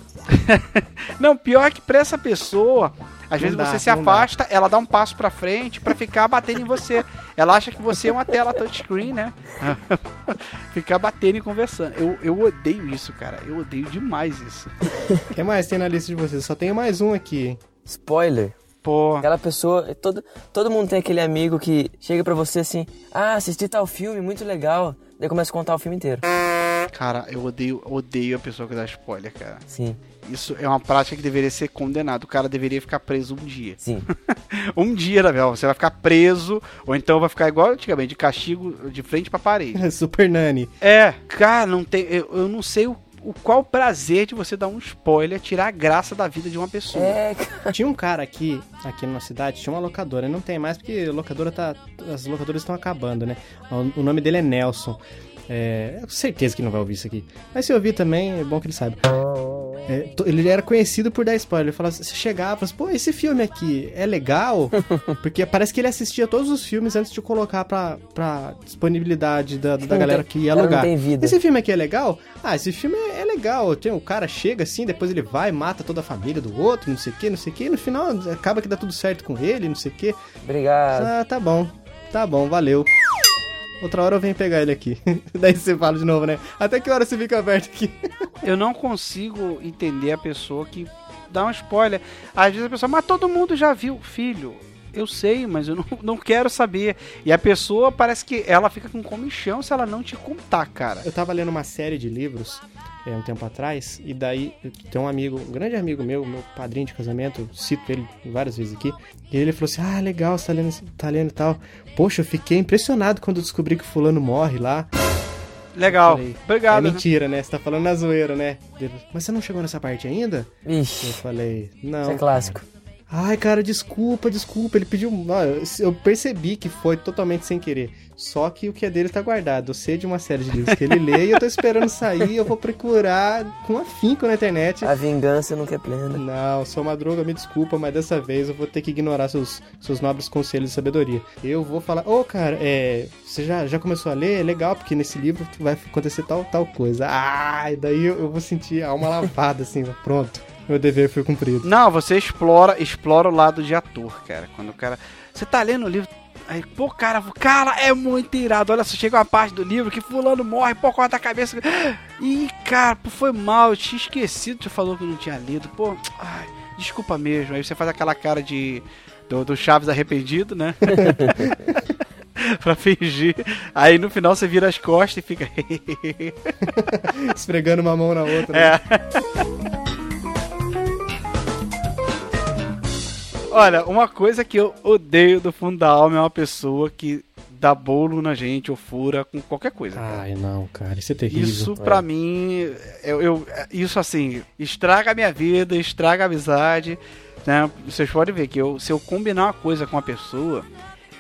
Não, pior é que pra essa pessoa, às Não vezes dá, você se não dá. afasta, ela dá um passo pra frente pra ficar batendo em você. Ela acha que você é uma tela touchscreen, né? ficar batendo e conversando. Eu, eu odeio isso, cara. Eu odeio demais isso. O que mais tem na lista de vocês? Só tenho mais um aqui? Spoiler. Pô, Aquela pessoa, todo, todo mundo tem aquele amigo que chega pra você assim, ah, assisti tal filme, muito legal. Daí começa a contar o filme inteiro. cara, eu odeio, odeio a pessoa que dá spoiler, cara. Sim, Isso é uma prática que deveria ser condenada. O cara deveria ficar preso um dia. sim. Um dia, na verdade, você vai ficar preso, ou então vai ficar igual antigamente, de castigo de frente pra parede. Super Nani. É, cara, não tem. Eu, eu não sei o, o qual o prazer de você dar um spoiler, tirar a graça da vida de uma pessoa. É, cara. Tinha um cara aqui, aqui na cidade, tinha uma locadora. Não tem mais porque a locadora tá. As locadoras estão acabando, né? O, o nome dele é Nelson. É, eu tenho certeza que não vai ouvir isso aqui. Mas se ouvir também, é bom que ele saiba. É, to- ele era conhecido por dar spoiler. Ele falava, você chegava e falava assim, pô, esse filme aqui é legal? Porque parece que ele assistia todos os filmes antes de colocar pra, pra disponibilidade da, da galera que ia alugar. Esse filme aqui é legal? Ah, esse filme é, é legal. Tem, o cara chega assim, depois ele vai, mata toda a família do outro, não sei o que, não sei o que. E no final acaba que dá tudo certo com ele, não sei o que. Obrigado. Ah, tá bom. Tá bom, valeu. Outra hora eu venho pegar ele aqui. Daí você fala de novo, né? Até que hora você fica aberto aqui? Eu não consigo entender a pessoa que dá um spoiler. Às vezes a pessoa, mas todo mundo já viu, filho. Eu sei, mas eu não, não quero saber. E a pessoa parece que ela fica com comichão se ela não te contar, cara. Eu tava lendo uma série de livros é, um tempo atrás, e daí tem um amigo, um grande amigo meu, meu padrinho de casamento, eu cito ele várias vezes aqui, e ele falou assim: Ah, legal, você tá lendo, tá lendo e tal. Poxa, eu fiquei impressionado quando eu descobri que fulano morre lá. Legal. Falei, Obrigado. É mentira, né? Você tá falando na zoeira, né? Mas você não chegou nessa parte ainda? Eu Ixi, falei, não. isso é clássico. Ai, cara, desculpa, desculpa. Ele pediu. Eu percebi que foi totalmente sem querer. Só que o que é dele tá guardado. Eu sei de uma série de livros que ele lê e eu tô esperando sair. Eu vou procurar com afinco na internet. A vingança nunca é plena. Não, sou madruga, me desculpa, mas dessa vez eu vou ter que ignorar seus, seus nobres conselhos de sabedoria. Eu vou falar, ô oh, cara, é, você já, já começou a ler? É legal, porque nesse livro vai acontecer tal, tal coisa. Ah, e daí eu, eu vou sentir a alma lavada, assim, pronto. Meu dever foi cumprido. Não, você explora, explora o lado de ator, cara. Quando o cara. Você tá lendo o livro, Aí, pô, cara, cara, é muito irado. Olha só, chega uma parte do livro que fulano morre, pô, corta a cabeça. Ih, cara, pô, foi mal, eu tinha esquecido, você falou que não tinha lido. Pô, ai, desculpa mesmo. Aí você faz aquela cara de do, do Chaves arrependido, né? pra fingir. Aí no final você vira as costas e fica. Esfregando uma mão na outra. É. Né? Olha, uma coisa que eu odeio do fundo da alma é uma pessoa que dá bolo na gente ou fura com qualquer coisa. Cara. Ai, não, cara, isso é terrível. Isso pra é. mim, eu, eu, isso assim, estraga a minha vida, estraga a amizade. Né? Vocês podem ver que eu, se eu combinar uma coisa com uma pessoa,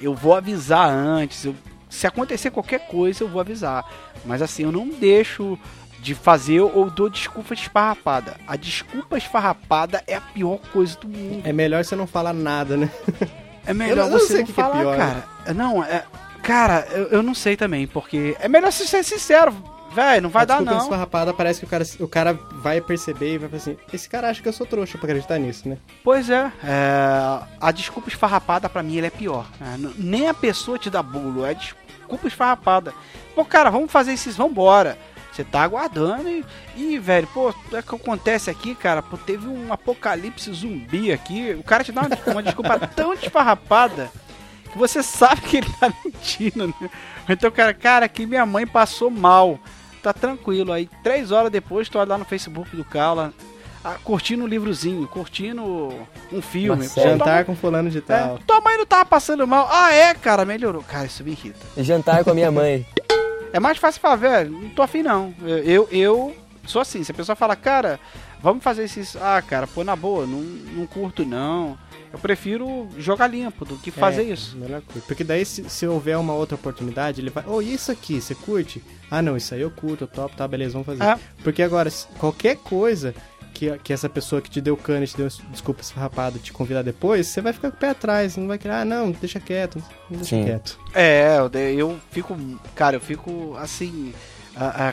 eu vou avisar antes. Eu, se acontecer qualquer coisa, eu vou avisar. Mas assim, eu não deixo de fazer ou dou desculpa esfarrapada. A desculpa esfarrapada é a pior coisa do mundo. É melhor você não falar nada, né? É melhor eu, você não, não falar, que é pior, cara. Né? Não, é. Cara, eu, eu não sei também, porque é melhor você ser sincero. Velho, não vai a dar não. esfarrapada parece que o cara, o cara vai perceber e vai falar assim, esse cara acha que eu sou trouxa pra acreditar nisso, né? Pois é, é a desculpa esfarrapada pra mim ele é pior. Né? Nem a pessoa te dá bolo, é desculpa esfarrapada. Pô, cara, vamos fazer isso, vambora. Você tá aguardando e, e, velho, pô, é que acontece aqui, cara, pô, teve um apocalipse zumbi aqui. O cara te dá uma, uma desculpa tão desfarrapada que você sabe que ele tá mentindo, né? Então, cara, cara, que minha mãe passou mal. Tá tranquilo. Aí, três horas depois, tô lá no Facebook do Carla. Ah, curtindo um livrozinho, curtindo um filme. Pô, jantar com fulano de tal. É, tua mãe não tava passando mal. Ah, é, cara, melhorou. Cara, isso me irrita. Jantar com a minha mãe. É mais fácil falar, velho, não tô afim não. Eu, eu sou assim, se a pessoa fala, cara, vamos fazer isso. Ah, cara, pô, na boa, não, não curto não. Eu prefiro jogar limpo do que fazer é, isso. Melhor coisa. Porque daí, se, se, houver uma outra oportunidade, ele vai. Ô, oh, isso aqui, você curte? Ah, não, isso aí eu curto, eu topo, tá, beleza, vamos fazer. É. Porque agora, qualquer coisa que, que essa pessoa que te deu cano, te deu desculpa esfarrapada, te convidar depois, você vai ficar com o pé atrás, não vai querer, ah, não, deixa quieto, deixa Sim. quieto. É, eu fico, cara, eu fico assim,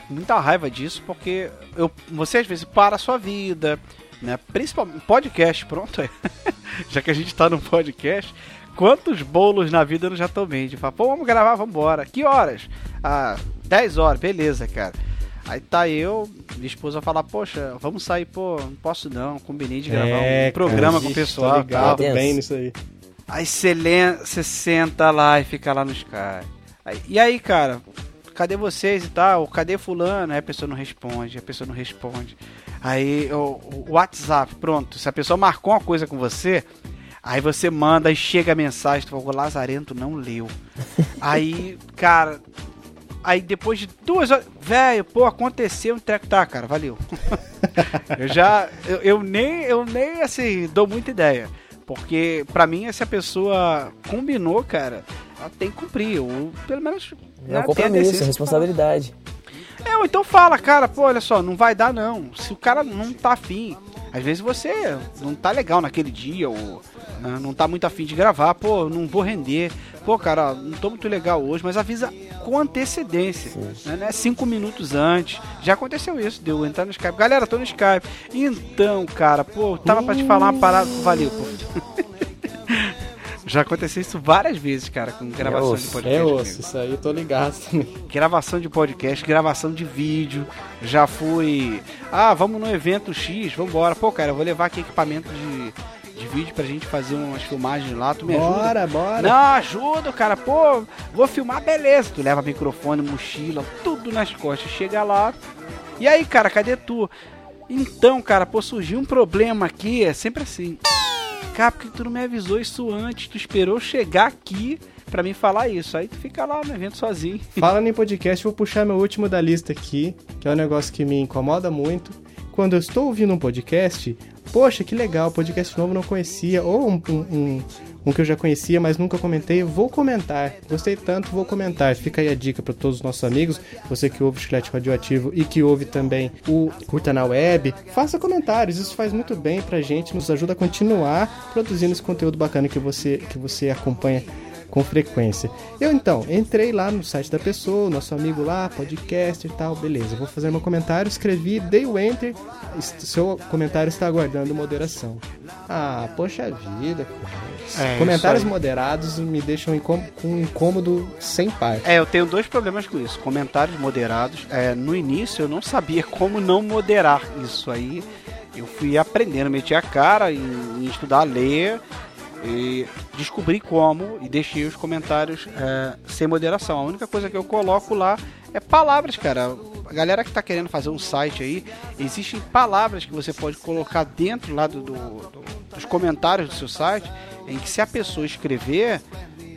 com muita raiva disso, porque eu, você às vezes para a sua vida, né, principalmente podcast, pronto, já que a gente tá no podcast, quantos bolos na vida eu já tomei, de falar, pô, vamos gravar, vamos embora, que horas? Ah, 10 horas, beleza, cara. Aí tá eu, minha esposa falar, poxa, vamos sair, pô, não posso não, combinei de gravar é, um programa cara, com o pessoal. Ligado tal. bem nisso aí. Aí você senta lá e fica lá no Sky. Aí, e aí, cara, cadê vocês e tal? Cadê fulano? Aí a pessoa não responde, a pessoa não responde. Aí o, o WhatsApp, pronto, se a pessoa marcou uma coisa com você, Aí você manda e chega a mensagem, tu fala, o Lazarento não leu. Aí, cara, Aí depois de duas horas, velho, pô, aconteceu um treco, tá, cara, valeu. eu já, eu, eu, nem, eu nem, assim, dou muita ideia. Porque, pra mim, se a pessoa combinou, cara, ela tem que cumprir. Ou pelo menos. É um né, compromisso, é responsabilidade. É, ou então fala, cara, pô, olha só, não vai dar não. Se o cara não tá afim, às vezes você não tá legal naquele dia, ou né, não tá muito afim de gravar, pô, não vou render. Pô, cara, não tô muito legal hoje, mas avisa com antecedência, né, né? Cinco minutos antes. Já aconteceu isso, deu entrar no Skype. Galera, tô no Skype. Então, cara, pô, tava pra te falar uma parada. Valeu, pô. Já aconteceu isso várias vezes, cara, com gravação é de podcast. É osso, isso aí eu tô ligado também. Gravação de podcast, gravação de vídeo. Já fui. Ah, vamos no evento X, vambora. Pô, cara, eu vou levar aqui equipamento de de vídeo pra gente fazer umas filmagens lá, tu me bora, ajuda? Bora, bora. Não, ajuda, cara. Pô, vou filmar, beleza. Tu leva microfone, mochila, tudo nas costas. Chega lá. E aí, cara, cadê tu? Então, cara, pô, surgiu um problema aqui, é sempre assim. Cara, porque tu não me avisou isso antes? Tu esperou chegar aqui para mim falar isso. Aí tu fica lá no evento sozinho. Fala em podcast, vou puxar meu último da lista aqui, que é um negócio que me incomoda muito quando eu estou ouvindo um podcast, poxa, que legal, podcast novo não conhecia, ou um, um, um, um, que eu já conhecia, mas nunca comentei, vou comentar. Gostei tanto, vou comentar. Fica aí a dica para todos os nossos amigos, você que ouve o Chiclete Radioativo e que ouve também o Curta na Web, faça comentários, isso faz muito bem pra gente, nos ajuda a continuar produzindo esse conteúdo bacana que você, que você acompanha com frequência. Eu então entrei lá no site da pessoa, nosso amigo lá, podcast e tal, beleza. Vou fazer meu comentário, escrevi, dei o enter, seu comentário está aguardando moderação. Ah, poxa vida, é, comentários moderados me deixam com um incômodo sem par. É, eu tenho dois problemas com isso. Comentários moderados. É, no início eu não sabia como não moderar isso aí. Eu fui aprendendo, meti a cara em, em estudar a ler e descobri como e deixei os comentários é, sem moderação. A única coisa que eu coloco lá é palavras, cara. A galera que está querendo fazer um site aí, existem palavras que você pode colocar dentro lá do, do, do dos comentários do seu site, em que se a pessoa escrever,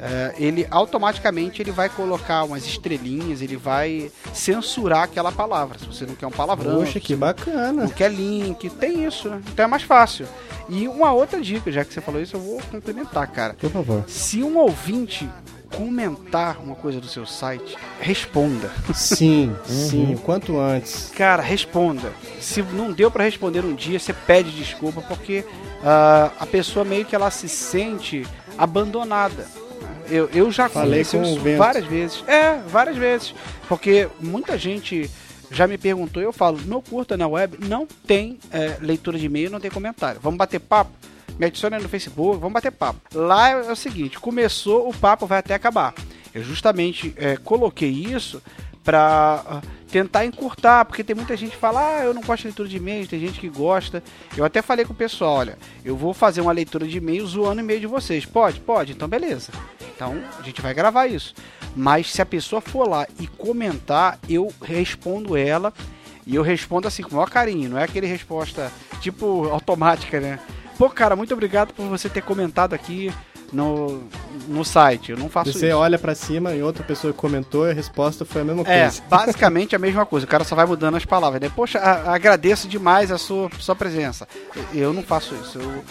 é, ele automaticamente ele vai colocar umas estrelinhas, ele vai censurar aquela palavra. Se você não quer um palavrão. Poxa, que bacana. Não quer link, tem isso, né? Então é mais fácil. E uma outra dica, já que você falou isso, eu vou complementar, cara. Por favor. Se um ouvinte comentar uma coisa do seu site, responda. Sim, uhum. sim, quanto antes. Cara, responda. Se não deu para responder um dia, você pede desculpa porque uh, a pessoa meio que ela se sente abandonada. Eu, eu já falei com isso várias vezes. É, várias vezes. Porque muita gente já me perguntou, eu falo, no Curta na Web não tem é, leitura de e-mail, não tem comentário. Vamos bater papo? Me adicione no Facebook, vamos bater papo. Lá é o seguinte, começou, o papo vai até acabar. Eu justamente é, coloquei isso para tentar encurtar, porque tem muita gente que fala, ah, eu não gosto de leitura de e-mails, tem gente que gosta. Eu até falei com o pessoal, olha, eu vou fazer uma leitura de e-mail zoando e-mail de vocês. Pode? Pode, então beleza. Então a gente vai gravar isso. Mas se a pessoa for lá e comentar, eu respondo ela e eu respondo assim com o maior carinho, não é aquele resposta tipo automática, né? Pô, cara, muito obrigado por você ter comentado aqui no, no site. Eu não faço Você isso. olha para cima e outra pessoa comentou e a resposta foi a mesma é, coisa. É, basicamente a mesma coisa. O cara só vai mudando as palavras. Né? Poxa, a, agradeço demais a sua, sua presença. Eu não faço isso. Eu,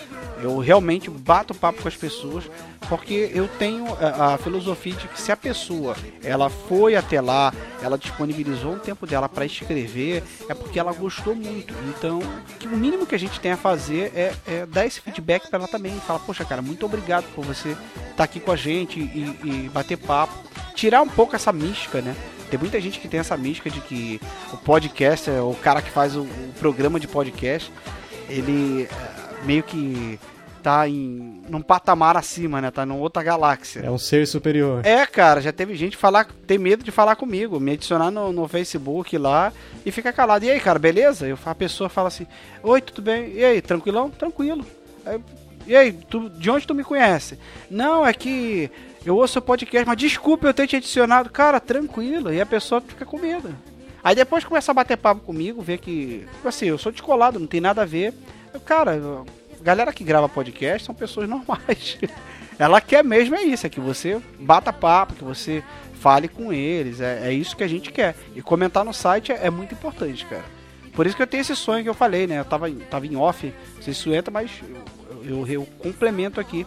eu realmente bato papo com as pessoas porque eu tenho a, a, filosofia de que se a pessoa ela foi até lá, ela disponibilizou um tempo dela para escrever, é porque ela gostou muito. Então, o mínimo que a gente tem a fazer é, é dar esse feedback para ela também. Falar, poxa, cara, muito obrigado por você estar tá aqui com a gente e, e bater papo. Tirar um pouco essa mística, né? Tem muita gente que tem essa mística de que o podcast, é o cara que faz o, o programa de podcast, ele é, meio que tá em num patamar acima, né? Tá numa outra galáxia. É um ser superior. É, cara, já teve gente falar, tem medo de falar comigo, me adicionar no, no Facebook lá e fica calado. E aí, cara, beleza? Eu, a pessoa fala assim: Oi, tudo bem? E aí, tranquilão? Tranquilo. Aí, e aí, tu, de onde tu me conhece? Não, é que eu ouço o podcast, mas desculpa eu ter te adicionado. Cara, tranquilo. E a pessoa fica com medo. Aí depois começa a bater papo comigo, ver que, assim, eu sou descolado, não tem nada a ver. Eu, cara, galera que grava podcast são pessoas normais. Ela quer mesmo é isso, é que você bata papo, que você fale com eles. É, é isso que a gente quer. E comentar no site é, é, muito importante, cara. Por isso que eu tenho esse sonho que eu falei, né? Eu tava, tava em off, não sei se isso entra, mas eu, eu, complemento aqui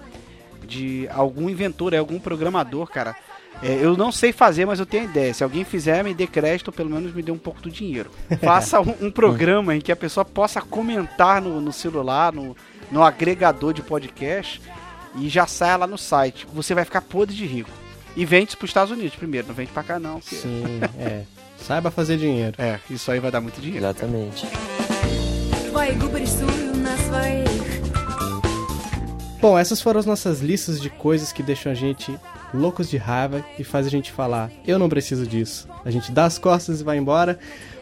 de algum inventor, é algum programador, cara. É, eu não sei fazer, mas eu tenho ideia. Se alguém fizer, me dê crédito, ou pelo menos me dê um pouco do dinheiro. Faça um, um programa em que a pessoa possa comentar no, no celular, no, no agregador de podcast e já sai lá no site. Você vai ficar podre de rico. E vende para os Estados Unidos primeiro, não vende para cá não. Porque... Sim, é. Saiba fazer dinheiro. É, isso aí vai dar muito dinheiro. Exatamente. Bom, essas foram as nossas listas de coisas que deixam a gente loucos de raiva e faz a gente falar: eu não preciso disso. A gente dá as costas e vai embora.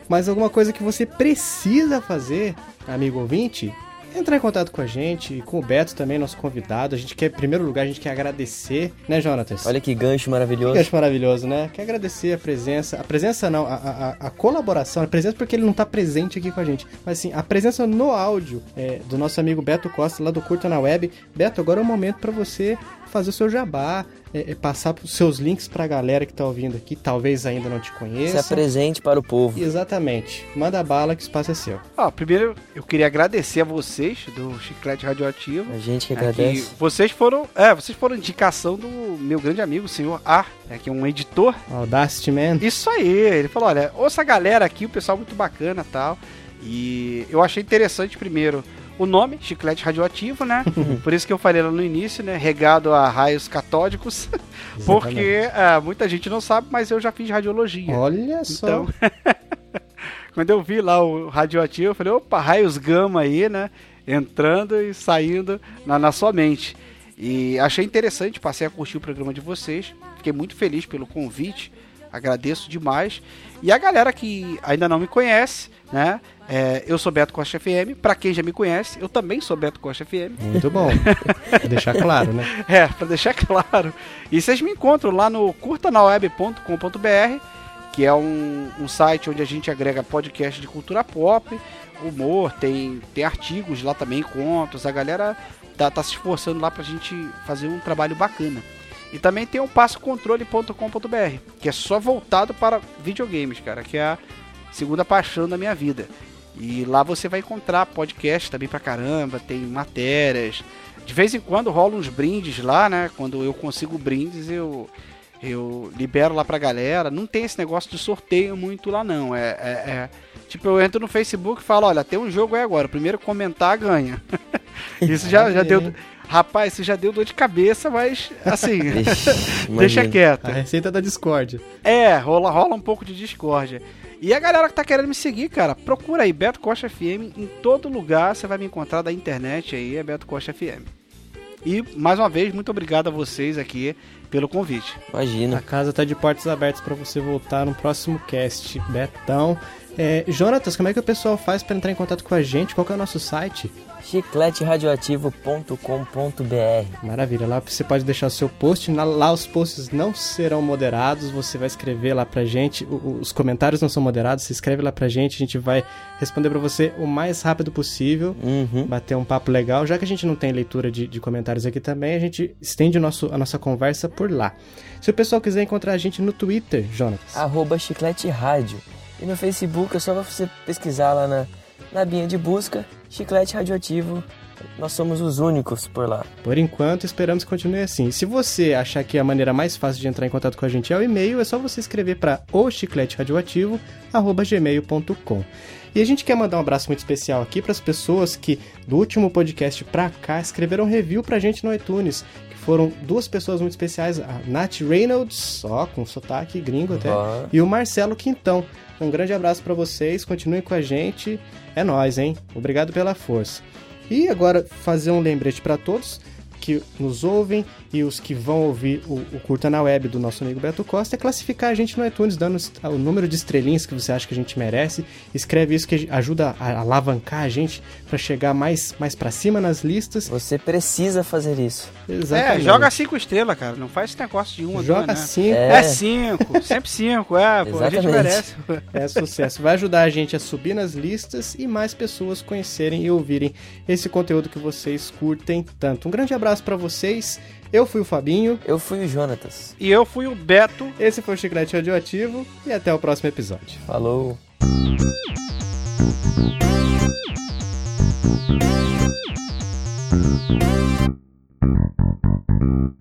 Mas alguma coisa que você precisa fazer, amigo ouvinte, entrar em contato com a gente, com o Beto também, nosso convidado. A gente quer, em primeiro lugar, a gente quer agradecer, né, Jonatas? Olha que gancho maravilhoso. Que gancho maravilhoso, né? Quer agradecer a presença, a presença não, a, a, a colaboração, a presença porque ele não tá presente aqui com a gente, mas sim, a presença no áudio é, do nosso amigo Beto Costa, lá do Curta na Web. Beto, agora é o momento para você fazer o seu jabá, é, é passar os seus links para a galera que está ouvindo aqui, talvez ainda não te conheça. Se apresente para o povo. Exatamente. Manda bala que o espaço é seu. Ó, primeiro eu queria agradecer a vocês do Chiclete Radioativo. A gente que É agradece. que vocês foram, é, vocês foram indicação do meu grande amigo, o senhor A, é, que é um editor. Audacity Man. Isso aí, ele falou, olha, ouça a galera aqui, o pessoal muito bacana e tal. E eu achei interessante primeiro o nome, Chiclete Radioativo, né? Por isso que eu falei lá no início, né? Regado a raios catódicos. Porque ah, muita gente não sabe, mas eu já fiz radiologia. Olha só. Então, quando eu vi lá o radioativo, eu falei, opa, raios gama aí, né? Entrando e saindo na, na sua mente. E achei interessante, passei a curtir o programa de vocês. Fiquei muito feliz pelo convite. Agradeço demais. E a galera que ainda não me conhece, né? é, eu sou Beto Costa FM. Pra quem já me conhece, eu também sou Beto Costa FM. Muito bom. Deixar claro, né? É, pra deixar claro. E vocês me encontram lá no curtanaweb.com.br, que é um, um site onde a gente agrega podcast de cultura pop, humor, tem, tem artigos lá também, contos. A galera tá, tá se esforçando lá pra gente fazer um trabalho bacana. E também tem o passocontrole.com.br, que é só voltado para videogames, cara, que é a segunda paixão da minha vida. E lá você vai encontrar podcast também pra caramba, tem matérias. De vez em quando rola uns brindes lá, né? Quando eu consigo brindes, eu eu libero lá pra galera. Não tem esse negócio de sorteio muito lá, não. É, é- é- tipo, eu entro no Facebook e falo: olha, tem um jogo aí agora. O primeiro comentar ganha. Isso já, já deu. Rapaz, isso já deu dor de cabeça, mas assim, Ixi, deixa quieto. A receita da Discord. É, rola, rola um pouco de discórdia. E a galera que tá querendo me seguir, cara, procura aí Beto Costa FM em todo lugar, você vai me encontrar da internet aí, é Beto Costa FM. E mais uma vez, muito obrigado a vocês aqui pelo convite. A Imagina. casa tá de portas abertas para você voltar no próximo cast. Betão. É, Jonatas, como é que o pessoal faz para entrar em contato com a gente? Qual que é o nosso site? chicleteradioativo.com.br Maravilha, lá você pode deixar o seu post, lá os posts não serão moderados, você vai escrever lá pra gente, os comentários não são moderados, você escreve lá pra gente, a gente vai responder pra você o mais rápido possível, Uhum. bater um papo legal, já que a gente não tem leitura de, de comentários aqui também, a gente estende nosso, a nossa conversa por lá. Se o pessoal quiser encontrar a gente no Twitter, Jonatas, Arroba Chiclete Rádio. E no Facebook é só você pesquisar lá na, na abinha de busca, Chiclete Radioativo. Nós somos os únicos por lá. Por enquanto, esperamos que continue assim. Se você achar que a maneira mais fácil de entrar em contato com a gente é o e-mail, é só você escrever para ochicleteradioativo@gmail.com. E a gente quer mandar um abraço muito especial aqui para as pessoas que do último podcast pra cá escreveram review pra gente no iTunes, foram duas pessoas muito especiais, a Nath Reynolds, só com sotaque gringo até, Ó. e o Marcelo Quintão. Um grande abraço para vocês, continuem com a gente. É nóis, hein? Obrigado pela força. E agora fazer um lembrete para todos que nos ouvem e os que vão ouvir o, o Curta na Web do nosso amigo Beto Costa é classificar a gente no iTunes, dando o número de estrelinhas que você acha que a gente merece. Escreve isso que ajuda a alavancar a gente para chegar mais, mais para cima nas listas. Você precisa fazer isso. Exatamente. É, joga cinco estrelas, cara. Não faz esse negócio de uma, Joga duas, né? cinco. É cinco, sempre cinco, é, pô, a gente merece. É sucesso. Vai ajudar a gente a subir nas listas e mais pessoas conhecerem e ouvirem esse conteúdo que vocês curtem tanto. Um grande abraço abraço para vocês. Eu fui o Fabinho. Eu fui o Jonatas. E eu fui o Beto. Esse foi o Chiclete Radioativo e até o próximo episódio. Falou! Thank you.